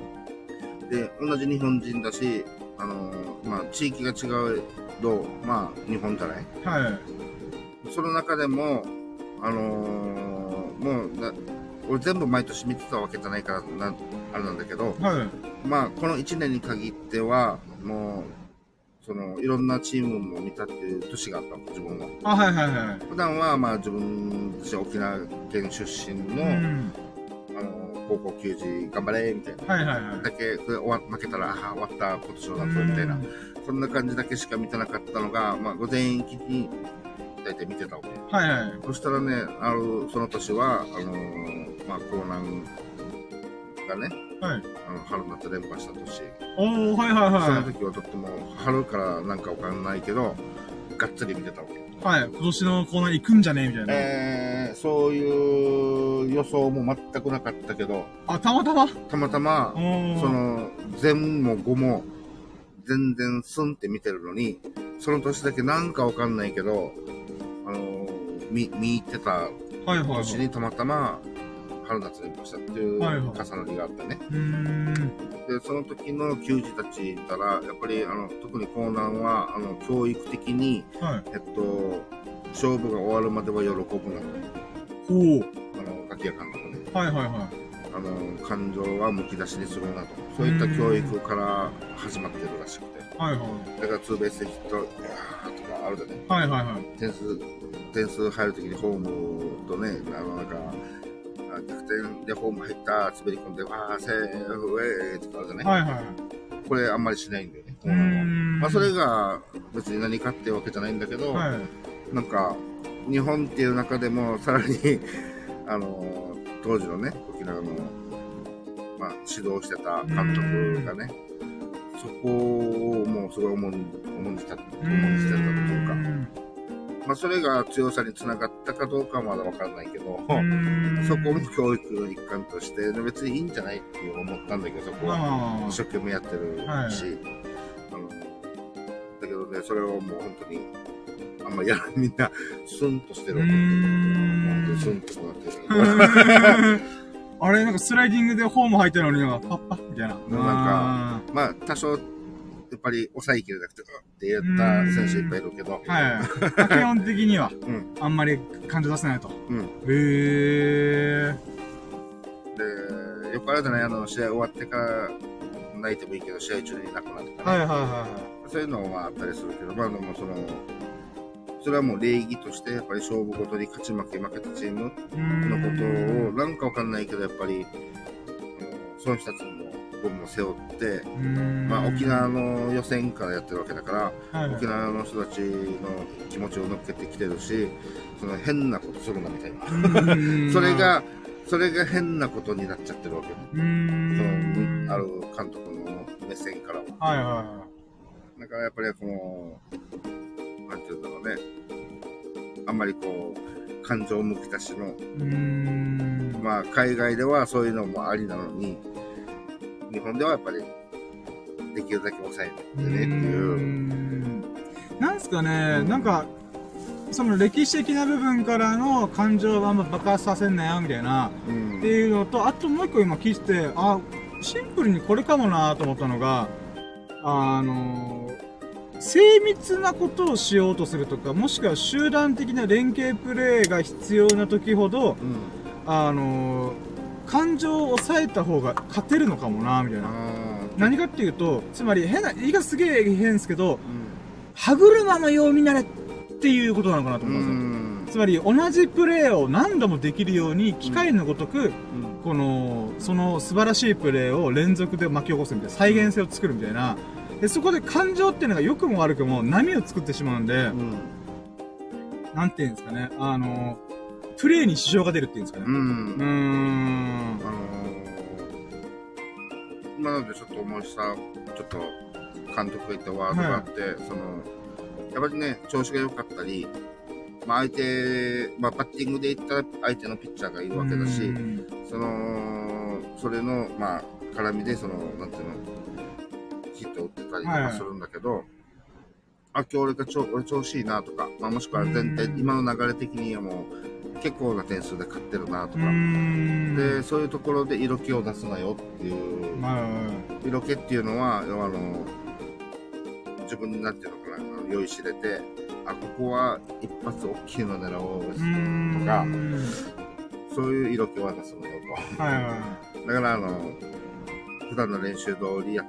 で。で、同じ日本人だし、あの、まあ、地域が違うと、まあ、日本じゃない？はい。その中でも、あのーもうな、俺全部毎年見てたわけじゃないからな、あれなんだけど、はい。まあ、この1年に限っては、もう、その、いろんなチームも見たっていう年があったの、自分は。あ、はいはいはい。普段は、まあ、自分たち沖縄県出身の、うん。高校球児頑張れ、みたいな。はいはいはい。だけ、これ終わ負けたら、ああ、終わった、今年の夏、みたいな。そんな感じだけしか見てなかったのが、まあ、午前期に、大体見てたわけ。はいはい。そしたらね、ある、その年は、あのーまあ、江南がね、はい。あの、春夏連覇した年。おー、はいはいそのは時はとっても、春からなんかわかんないけど、がっつり見てたわけ。い。はい。今年のコーナー行くんじゃねえみたいな。えー、そういう予想も全くなかったけど、あ、たまたま？たまたま。そ、の、前も後も、全然スンって見てるのに、その年だけなんかわかんないけど、あのー、見、見入ってたはいはいはい。春夏連覇したっていうはいはい重なりがあったね。うーん。で、その時の球児たちいたら、やっぱり、あの、特に江南は、あの、教育的に、はい。えっと、勝負が終わるまでは喜ぶなと。ほう。あの、柿谷監督ね。はいはいはあの、感情はむき出しにするなと。そういった教育から始まってるらしくて。い。はいはい。だからツーベースでヒット、いやーとかあるじゃね。はいはいはい。点数、点数入るときにホームとね、あの、なんか、あ逆転でホーム入った、滑り込んで、あー、セーフ、ウェーとかあるじゃね。はいはいはい。これあんまりしないんだよね。うーん。まあ、それが別に何かっていうわけじゃないんだけど、はい。なんか、日本っていう中でも、さらに、[laughs] あの、当時のね、沖縄の、まあ、指導してた監督がね、そこをもうすごい重んじた、重んじてたというか、まあ、それが強さにつながったかどうかはまだわからないけど、そこも教育の一環として、で別にいいんじゃないって思ったんだけど、そこは。まあ。一生懸命やってるし、はい。あのだけどね、それをもう本当に、あんまやらみんな、スンとしてる本当にスンとなってる。[laughs] あれ、なんかスライディングでホーム入ったのに、パッパッみたいな。なんかまあ、多少、やっぱり抑えきれなくて、って言った選手いっぱいいるけど。はい。基本的には、あんまり感情出せない。と。うん。へえ。で、よくあるじゃない。あの、試合終わってから泣い。てもい。い。けど、試合中に泣くなとかね。はい。はい。はい。そうい。うのはあったりするけど、まあでもその、それはもう礼儀として、やっぱり勝負ごとに勝ち負け負けたチーム。のことを、なんかわかんない。けど、やっぱり、うんその人たちの分も背負って、まあ沖縄の予選からやってるわけだから、はいはい沖縄の人たちの気持ちを乗っけてきてるし、その変なことするなみたいな。[laughs] それ、が、それが変なことになっちゃってるわけ。その、ある監督の目線からは。はいはいはだからやっぱりこの、なんていうんだろうね。あんまりこう、感情むき出しの。まあ海外ではそういうのもありなのに、日本ではやっぱり、できるだけ抑えてねっていう。んなんすかね、なんか、その歴史的な部分からの感情をあんま爆発させんなよ、みたいな、うんっていうのと、あともう一個今聞いてて、あ、シンプルにこれかもなと思ったのが、あの、精密なことをしようとするとか、もしくは集団的な連携プレーが必要な時ほど、うん。あの、感情を抑えた方が勝てるのかもなみたいな。あ何かっていうと、つまり変な、言い方すげえ変ですけど、ー歯車のようになれっていうことなのかなとう思うんです。つまり同じプレーを何度もできるように機械のごとく、うん。この、その素晴らしいプレーを連続で巻き起こすみたいな、再現性を作るみたいな。で、そこで感情っていうのが良くも悪くも波を作ってしまうんで、うん。なんていうんですかね、あの、プレーに支障が出るっていうんですかね。う。うんーん。あのー、今のでちょっと思いした、ちょっと監督が言ったワードがあって、その、やっぱりね、調子が良かったり、まあ相手、まあバッティングで言ったら相手のピッチャーがいるわけだし、うんその、それの、まあ、絡みで、その、なんていうの、ヒットを打ってたりとはいはいかするんだけど、あ、今日俺が調俺調子いいなとか、まあもしくは全体う、ん今の流れ的にはもう、結構な点数で勝ってるなとうか、ん。で、そういうところで色気を出すなよっていう、はい色気っていうのは、あの、自分になんていうのかな、あの酔いしれて、あ、ここは一発大きいの狙おうとか、そういう色気は出すのよと。はいはい。だから、あの、普段の練習通りや、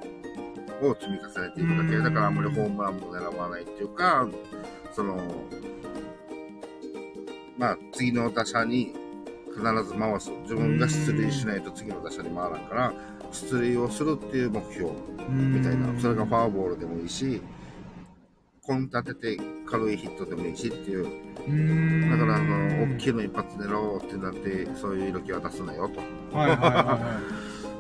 を積み重ねていくだけ。うんだから、あんまりホームランも狙わないっていうか、その、まあ、次の打者に必ず回す。自分が出塁しないと次の打者に回らんから、出塁をするっていう目標みみたいな。それがフォアボールでもいいし、コン立てて軽いヒットでもいいしっていう。だから、あの、大きいの一発狙おうってなって、そういう色気は出すなよと。はいはいはいは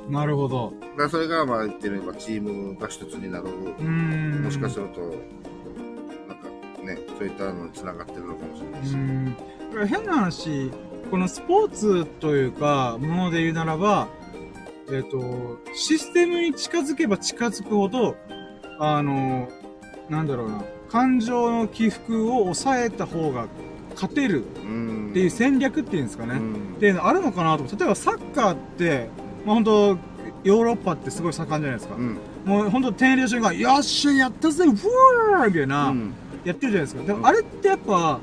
い。[laughs] なるほど。だそれが、まあ言ってみればチームが一つになる。もしかすると、なんかね、そういったのに繋がってるのかもしれないうし。変な話、このスポーツというか、もので言うならば、えっ、と、システムに近づけば近づくほど、あの、なんだろうな、感情の起伏を抑えた方が勝てるうん。っていう戦略っていうんですかね。うんっていうのあるのかなと例えばサッカーって、まあ本当ヨーロッパってすごい盛んじゃないですか。うん。もう本当点入れた瞬間、よっしゃ、やったぜ、うわーみたいな、うん。やってるじゃないですか。でうんもあれってやっぱ、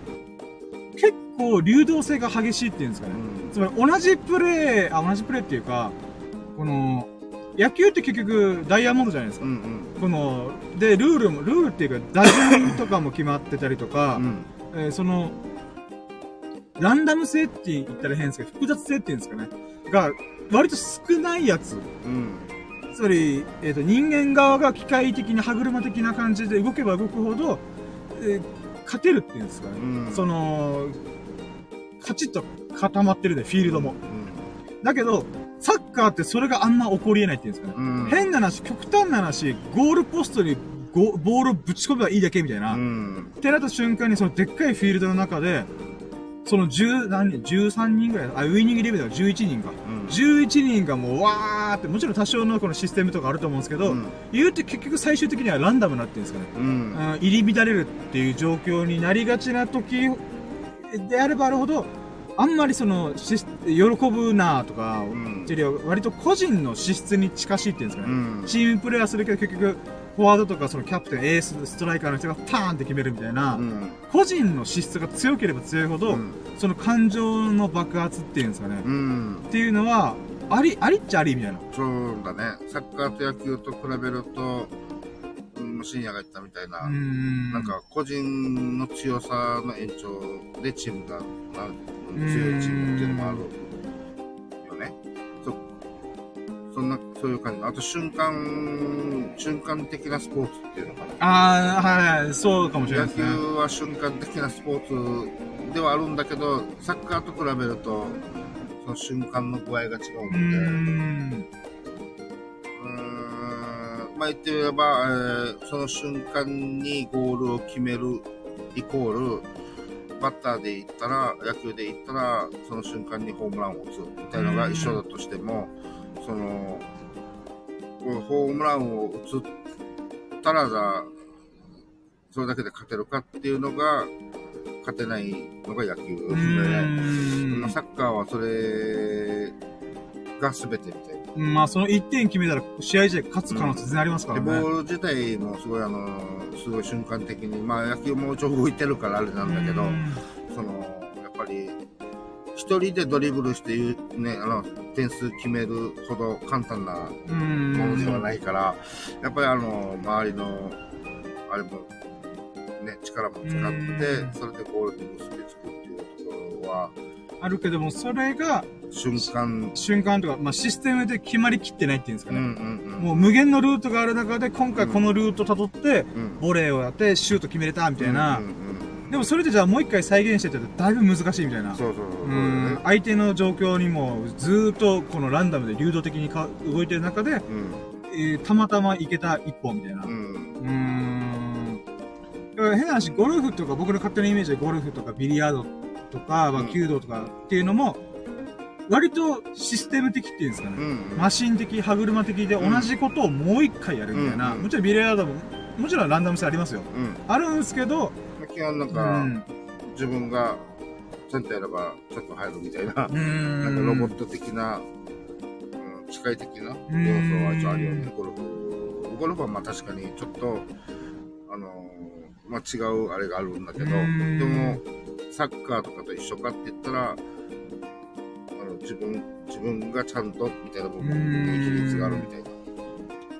結構流動性が激しいっていうんですかね。つまり同じプレー、あ、同じプレーっていうか、この、野球って結局ダイヤモンドじゃないですか。うん。うん。この、で、ルールも、ルールっていうか、打順とかも決まってたりとか、うん。えーその、ランダム性って言ったら変ですけど、複雑性っていうんですかね。が、割と少ないやつ。うん。つまり、えっ、と、人間側が機械的な歯車的な感じで動けば動くほど、えー勝てるっていうんですかね。うん。その、カチッと固まってるで、フィールドも。だけど、サッカーってそれがあんま起こり得ないっていうんですかね。うん。変な話、極端な話、ゴールポストにゴボールをぶち込めばいいだけみたいな。うん。ってなった瞬間に、そのでっかいフィールドの中で、その10、何人 ?13 人ぐらい、あ、ウイニングレベルでは11人か。うん。11人がもう、わーって、もちろん多少のこのシステムとかあると思うんですけど、うん言うて結局最終的にはランダムになってるんですかね。うん。うん入り乱れるっていう状況になりがちな時であればあるほど、あんまりその、し喜ぶなとか、んっていうよりは割と個人の資質に近しいっていうんですかね。うん。チームプレーはするけど結局、フォワードとかそのキャプテン、エース、ストライカーの人がパーンって決めるみたいな、うん。個人の資質が強ければ強いほど、うんその感情の爆発っていうんですかね。うん。っていうのは、あり、ありっちゃありみたいな。そうだね。サッカーと野球と比べると、うん、深夜が言ったみたいな。なんか個人の強さの延長でチームがな強いチームっていうのもあるよね。そ、そんな、そういう感じ。あと瞬間、瞬間的なスポーツっていうのかな。ああ、はいはい、そうかもしれない野ですね。球は瞬間的なスポーツではあるんだけど、サッカーと比べると、その瞬間の具合が違うので、まあ言ってみれば、えーその瞬間にゴールを決めるイコール、バッターで言ったら、野球で言ったら、その瞬間にホームランを打つみたいなのが一緒だとしても、その、ホームランを打つったらじゃあ、それだけで勝てるかっていうのが、勝てないのが野球うで、ーん。まあサッカーはそれが全てみたいな。まあ、その1点決めたら、試合自体勝つ可能性全然ありますかで、らね。ボール自体もすごいあの、すごい瞬間的に、まあ野球もちょ動いてるからあれなんだけどその、やっぱり、一人でドリブルしていうね、あの、点数決めるほど簡単なものではないから、やっぱりあの、周りの、あれも、ね、力も使ってうん、それでゴールに結びつくっていうところは、あるけども、それが瞬間、瞬間とか、まあ、システムで決まりきってないっていうんですかうんうね。んうん。もう無限のルートがある中で、今回このルート辿って、うん、ボレーをやって、シュート決めれたみたいなうん。うんでもそれでじゃあもう一回再現してってだいぶ難しいみたいなうん。。そうそうそう。うーん相手の状況にもずーっとこのランダムで流動的にか動いてる中で、うん。えーたまたまいけた一本みたいな。う。うんーん。変な話、ゴルフとか僕の勝手なイメージでゴルフとかビリヤードとか、弓道とかっていうのも、割とシステム的っていうんですかね。うん。マシン的、歯車的で同じことをもう一回やるみたいな。うんもちろんビリヤードも、もちろんランダム性ありますよ。うん。あるんですけど、基本なんうか、ん。自分がちゃんとやればちょっと入るみたいな、うーん。なんかロボット的な、うん、機械的な要素は一応あるよね、ゴルフ。ゴルフはまあ確かにちょっと、あのーまあ違うあれがあるんだけど、でうんも、サッカーとかと一緒かって言ったら、あの自分、自分がちゃんとみたいな部分に比率があるみたいな。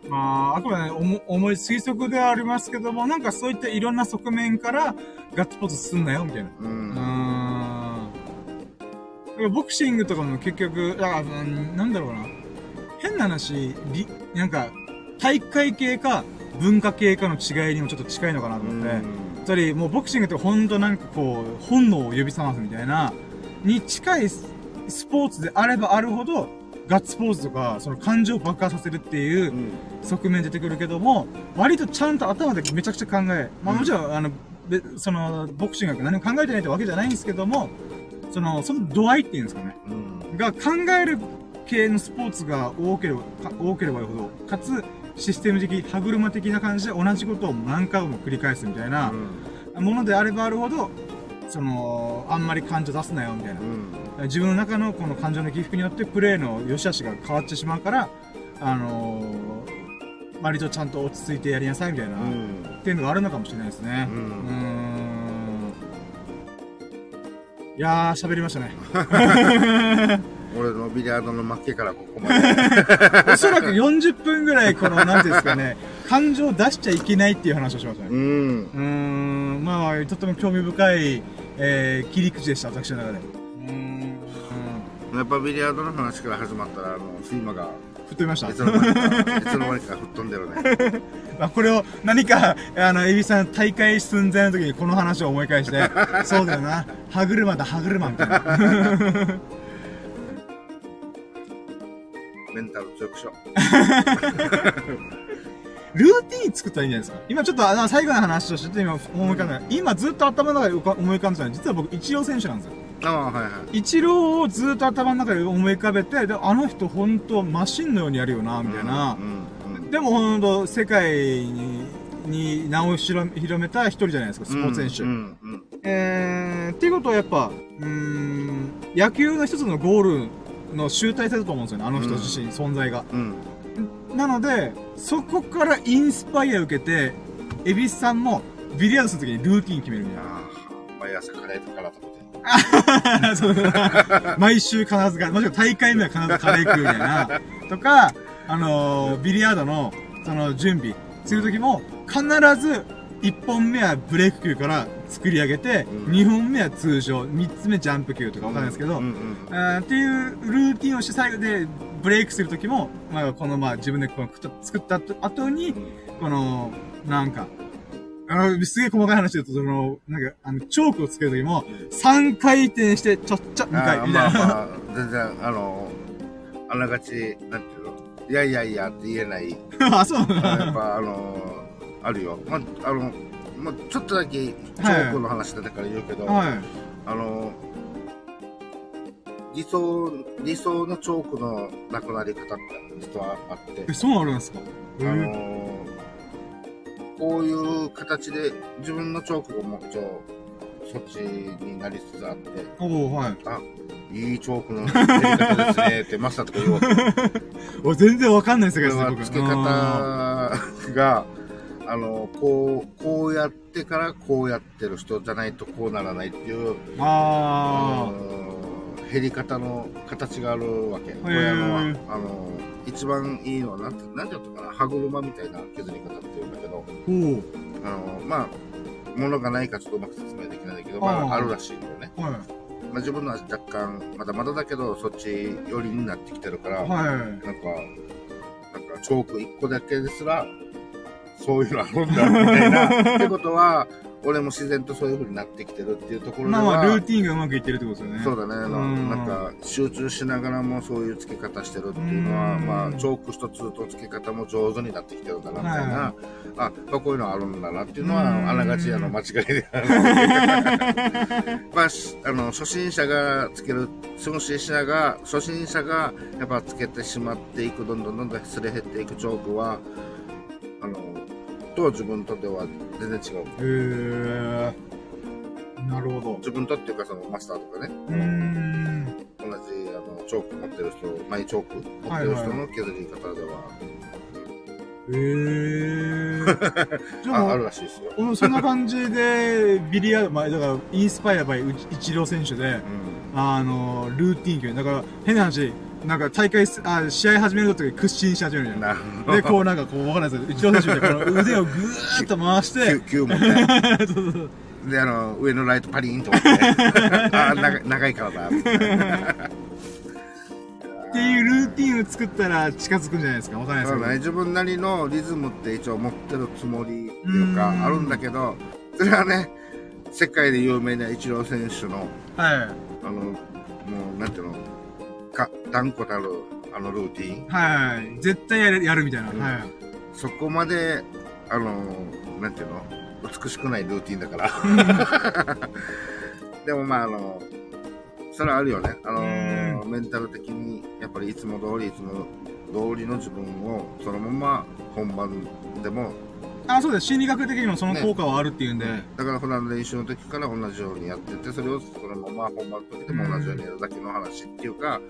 まあ、あくまでね、重重い推測ではありますけども、なんかそういったいろんな側面から、ガッツポーズすんなよ、みたいな。う。うんーん。ボクシングとかも結局、あうんなんだろうな。変な話、りなんか、大会系か文化系かの違いにもちょっと近いのかなと思って。つまり、もうボクシングってほんとなんかこう、本能を呼び覚ますみたいな、に近いススポーツであればあるほど、ガッツポーズとか、その感情を爆発させるっていううん側面出てくるけども、割とちゃんと頭でめちゃくちゃ考え、まあもちろん、あの、べその、ボクシングが何も考えてないってわけじゃないんですけども、その、その度合いっていうんですかね。うん。が考える系のスポーツが多ければ、か多ければよほど、かつ、システム的、歯車的な感じで同じことを何回も繰り返すみたいなものであればあるほど、その、あんまり感情出すなよみたいなう。ん。自分の中のこの感情の起伏によってプレーの良し悪しが変わってしまうから、あのー、割とちゃんと落ち着いてやりなさいみたいな、うっん。ていうのがあるのかもしれないですね。うん。いやー、喋りましたね。[laughs] 俺のビリヤードの負けからここまで。[laughs] おそらく40分ぐらい、この、なんていうんですかね、感情を出しちゃいけないっていう話をしましたね。うん。うーん、まあ、とっても興味深い、えー、切り口でした、私の中で。うーん、やっぱビリヤードの話から始まったら、あの、睡魔が、振ってみましたいつ。の間にか、[laughs] いつの間にか吹っ飛んでるね。[laughs] まあ、これを何か、あの、エビさん大会寸前の時にこの話を思い返して、そうだよな、歯車だ、歯車みたいな。メンタル強くしよ [laughs] ルーティン作ったらいいんじゃないですか？今ちょっと、あの、最後の話として今思い浮かんだ、今ずっと頭の中で思い浮かんでたのは、実は僕、イチロー選手なんですよ。う。ああ、はいはい。イチローをずっと頭の中で思い浮かべて、で、あの人本当マシンのようにやるよな、みたいな。うん。うん。でも本当世界に、に名を広め広めた一人じゃないですか、スポーツ選手。うん。うん。えー、っていうことはやっぱ、うーん、野球の一つのゴールの集大成だと思うんですよね、あの人自身、存在が。うん。なので、そこからインスパイア受けて、エビスさんもビリヤードするときにルーティン決めるみたいな。ああ、毎朝カレーとから食べて。そう [laughs] 毎週必ずか、もしくは大会目は必ずカレー食うみたいな。[laughs] とか、あのービリヤードの、その、準備するときも、必ず、1本目はブレイク球から作り上げて、うん2本目は通常、3つ目ジャンプ球とかわかんないですけど、うんっていうルーティンをして最後でブレイクするときも、まあ、このまあ自分でこの作った後に、この、なんか、あのすげえ細かい話だと、その、なんか、あの、チョークをつけるときも、3回転して、ちょっちゃ、2回、みたいな。まあまあ、全然、あの、あながち、なんていうの、いやいやいやって言えない、[laughs] あ、そうやだ。っぱあの、あるよ。まあ、あの、まあ、ちょっとだけ、チョークの話だから言うけど、はい。あの、理想、理想のチョークのなくなり方って実はあってえ、、そうなるんですか？あのこういう形で自分のチョークがもうちょそっちになりつつあって、おおはい。あ、いいチョークのやり方ですねってマスターとか言おうと。[laughs] 俺全然わかんないですね、僕。は付け方が、あの、こう、こうやってからこうやってる人じゃないとこうならないっていう、あうん減り方の形があるわけ。ー親のは。あの、一番いいのは、なんて、て言うのかな、歯車みたいな削り方っていうんだけど、ー。あの、まあ、ものがないかちょっとうまく説明できないんだけど、まあーあ、あるらしいんだよね。まあ、自分のは若干、まだまだだけど、そっち寄りになってきてるから、はい。なんか、なんか、チョーク一個だけですら、そういうのあるんだ、みたいな。ってことは、俺も自然とそういう風になってきてるっていうところまあまあ、ルーティンがうまくいってるってことですよね。そうだね、あなんか、集中しながらもそういう付け方してるっていうのは、うんまあ、チョーク一つと付け方も上手になってきてるんだな、みたいな。はいあ、まあ、こういうのあるんだなっていうのは、うんあながち、あの、間違いで。[laughs] まあ、しあの、初心者がつける、初心者が、初心者が、やっぱつけてしまっていく、どんどんどんどんすれ減っていくチョークは、あの、と自分とでは全然違う。へえ。なるほど。自分とっていうか、そのマスターとかね。うーん。同じあのチョーク持ってる人、マイチョーク持ってる人の削り方では、へえ。[laughs] じゃああある、らしいですよ。俺そんな感じで、ビリヤード、まあ、だから、インスパイアバイイチロー選手で、うん。あの、ルーティン決めだから、変な話、なんか大会す、あ、試合始めるとき屈伸し始めるじゃん。な。で、こうなんかこう、わかんないですけど、イチロー選手みたいなこの腕をぐーっと回して、9, 9持って。[laughs] そうそうそうで、あの、上のライトパリーンと持って。[laughs] あ長い、長いからだ。みたいなっていうルーティンを作ったら近づくんじゃないですか？わかんないですけど。そうだね、自分なりのリズムって一応持ってるつもりっていうか、うんあるんだけど、それはね、世界で有名なイチロー選手の、はい。あの、もう、なんていうの、か、断固たる、あのルーティン？はい。絶対やる、やるみたいな。うんはい。そこまで、あの、なんていうの？美しくないルーティンだから。[laughs] でもまあ、あの、それはあるよね。あの、メンタル的に、やっぱりいつも通り、いつも通りの自分を、そのまま本番でも、あ、そうです。心理学的にもその効果はあるっていうんで。だから普段練習の時から同じようにやってて、それをそのまま本番の時でも同じようにやるだけの話っていうか、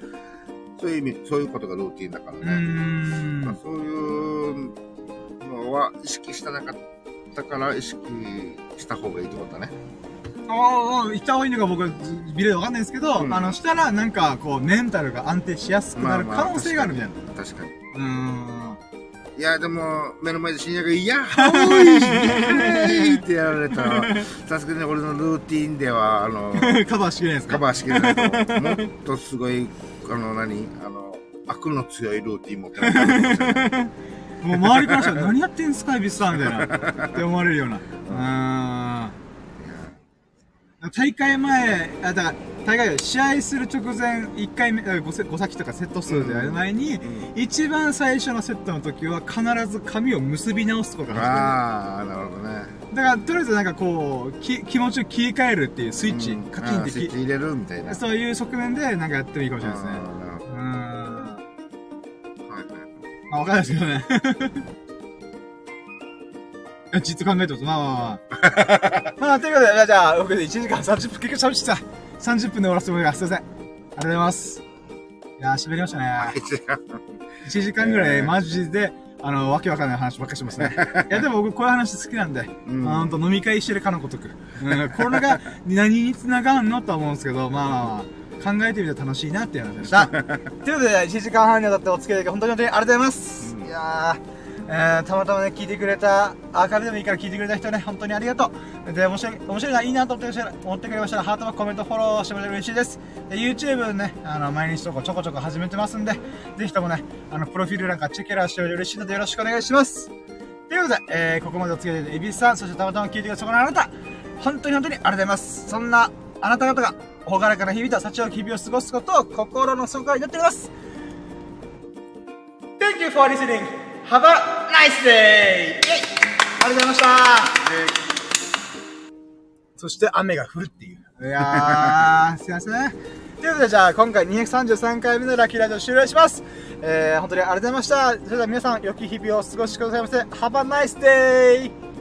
そういう意味、そういうことがルーティンだからうーね。まあん。そういうのは意識してなかったから意識した方がいいってことだね。ああ、言った方がいいのか僕はビデオわかんないですけど、うんあの、したらなんかこう、メンタルが安定しやすくなるまあまあ可能性があるみたいな。確かに。ん。いや、でも、目の前で深夜が、いや、ハウイイエーイってやられたら、[laughs] さすがに俺のルーティンでは、あの、カバーしきれないですかカバーしきれないともっとすごい、あの、何あの、悪の強いルーティン持ってる。[laughs] もう周りからしたら何やってんすか、エビスさんみたいな。って思われるような。うーん。大会前、あ、だから、大会試合する直前、1回目、5, せ5先とかセット数でやる前に、一番最初のセットの時は必ず髪を結び直すところから始ああ、なるほどね。だから、とりあえずなんかこう、き気持ちを切り替えるっていうスイッチ、うんカキンってきあースイッチ入れるみたいな。そういう側面でなんかやってもいいかもしれないですね。あーなるほうーん。どはいはいまあ、わかんないですけどね。いやじっと考えてます。まあまあまあ。[laughs] まあ、ということで、じゃあ、僕で1時間30分、結局喋ってた。30分で終わらせてもらいます。すいません。とうございます。いやー、喋りましたね。1時間ぐらい、マジで、あの、わけわかんない話ばっかりしてますね。[laughs] いや、でも僕、こういう話好きなんで、うんほんと飲み会してるかのごとく。うん、これが何に繋がんのとは思うんですけど、まあまあまあ、考えてみて楽しいなっていう話でした。[laughs] ということで、1時間半にわたってお付き合いいただき本当に本当にありがとうございます。うんいやー、えー、たまたまね、聞いてくれた、アーカイブでもいいから聞いてくれた人ね、本当にありがとう。で、面白い、面白いな、いいなと思ってくれましたら思ってくれましたら、ハートのコメント、フォローしてもらえると嬉しいです。で、YouTube ね、あの、毎日とかちょこちょこ始めてますんで、ぜひともね、あの、プロフィール欄かチェックラーしてもらえると嬉しいので、よろしくお願いします。ということで、えー、ここまでお付き合いいただいたエビさん、そしてたまたま聞いてくれたそこのあなた、本当に本当にありがとうございます。そんな、あなた方が、ほがらかな日々と幸よき日々を過ごすことを心の底から祈っております。Thank you for listening. A nice day! イェイありがとうございましたそして雨が降るっていう。いやー、すいません。ということで、じゃあ、今回233回目のラッキーラジオ終了します。えー、本当にありがとうございました。それでは皆さん、良き日々をお過ごしくださいませ。Have a nice day!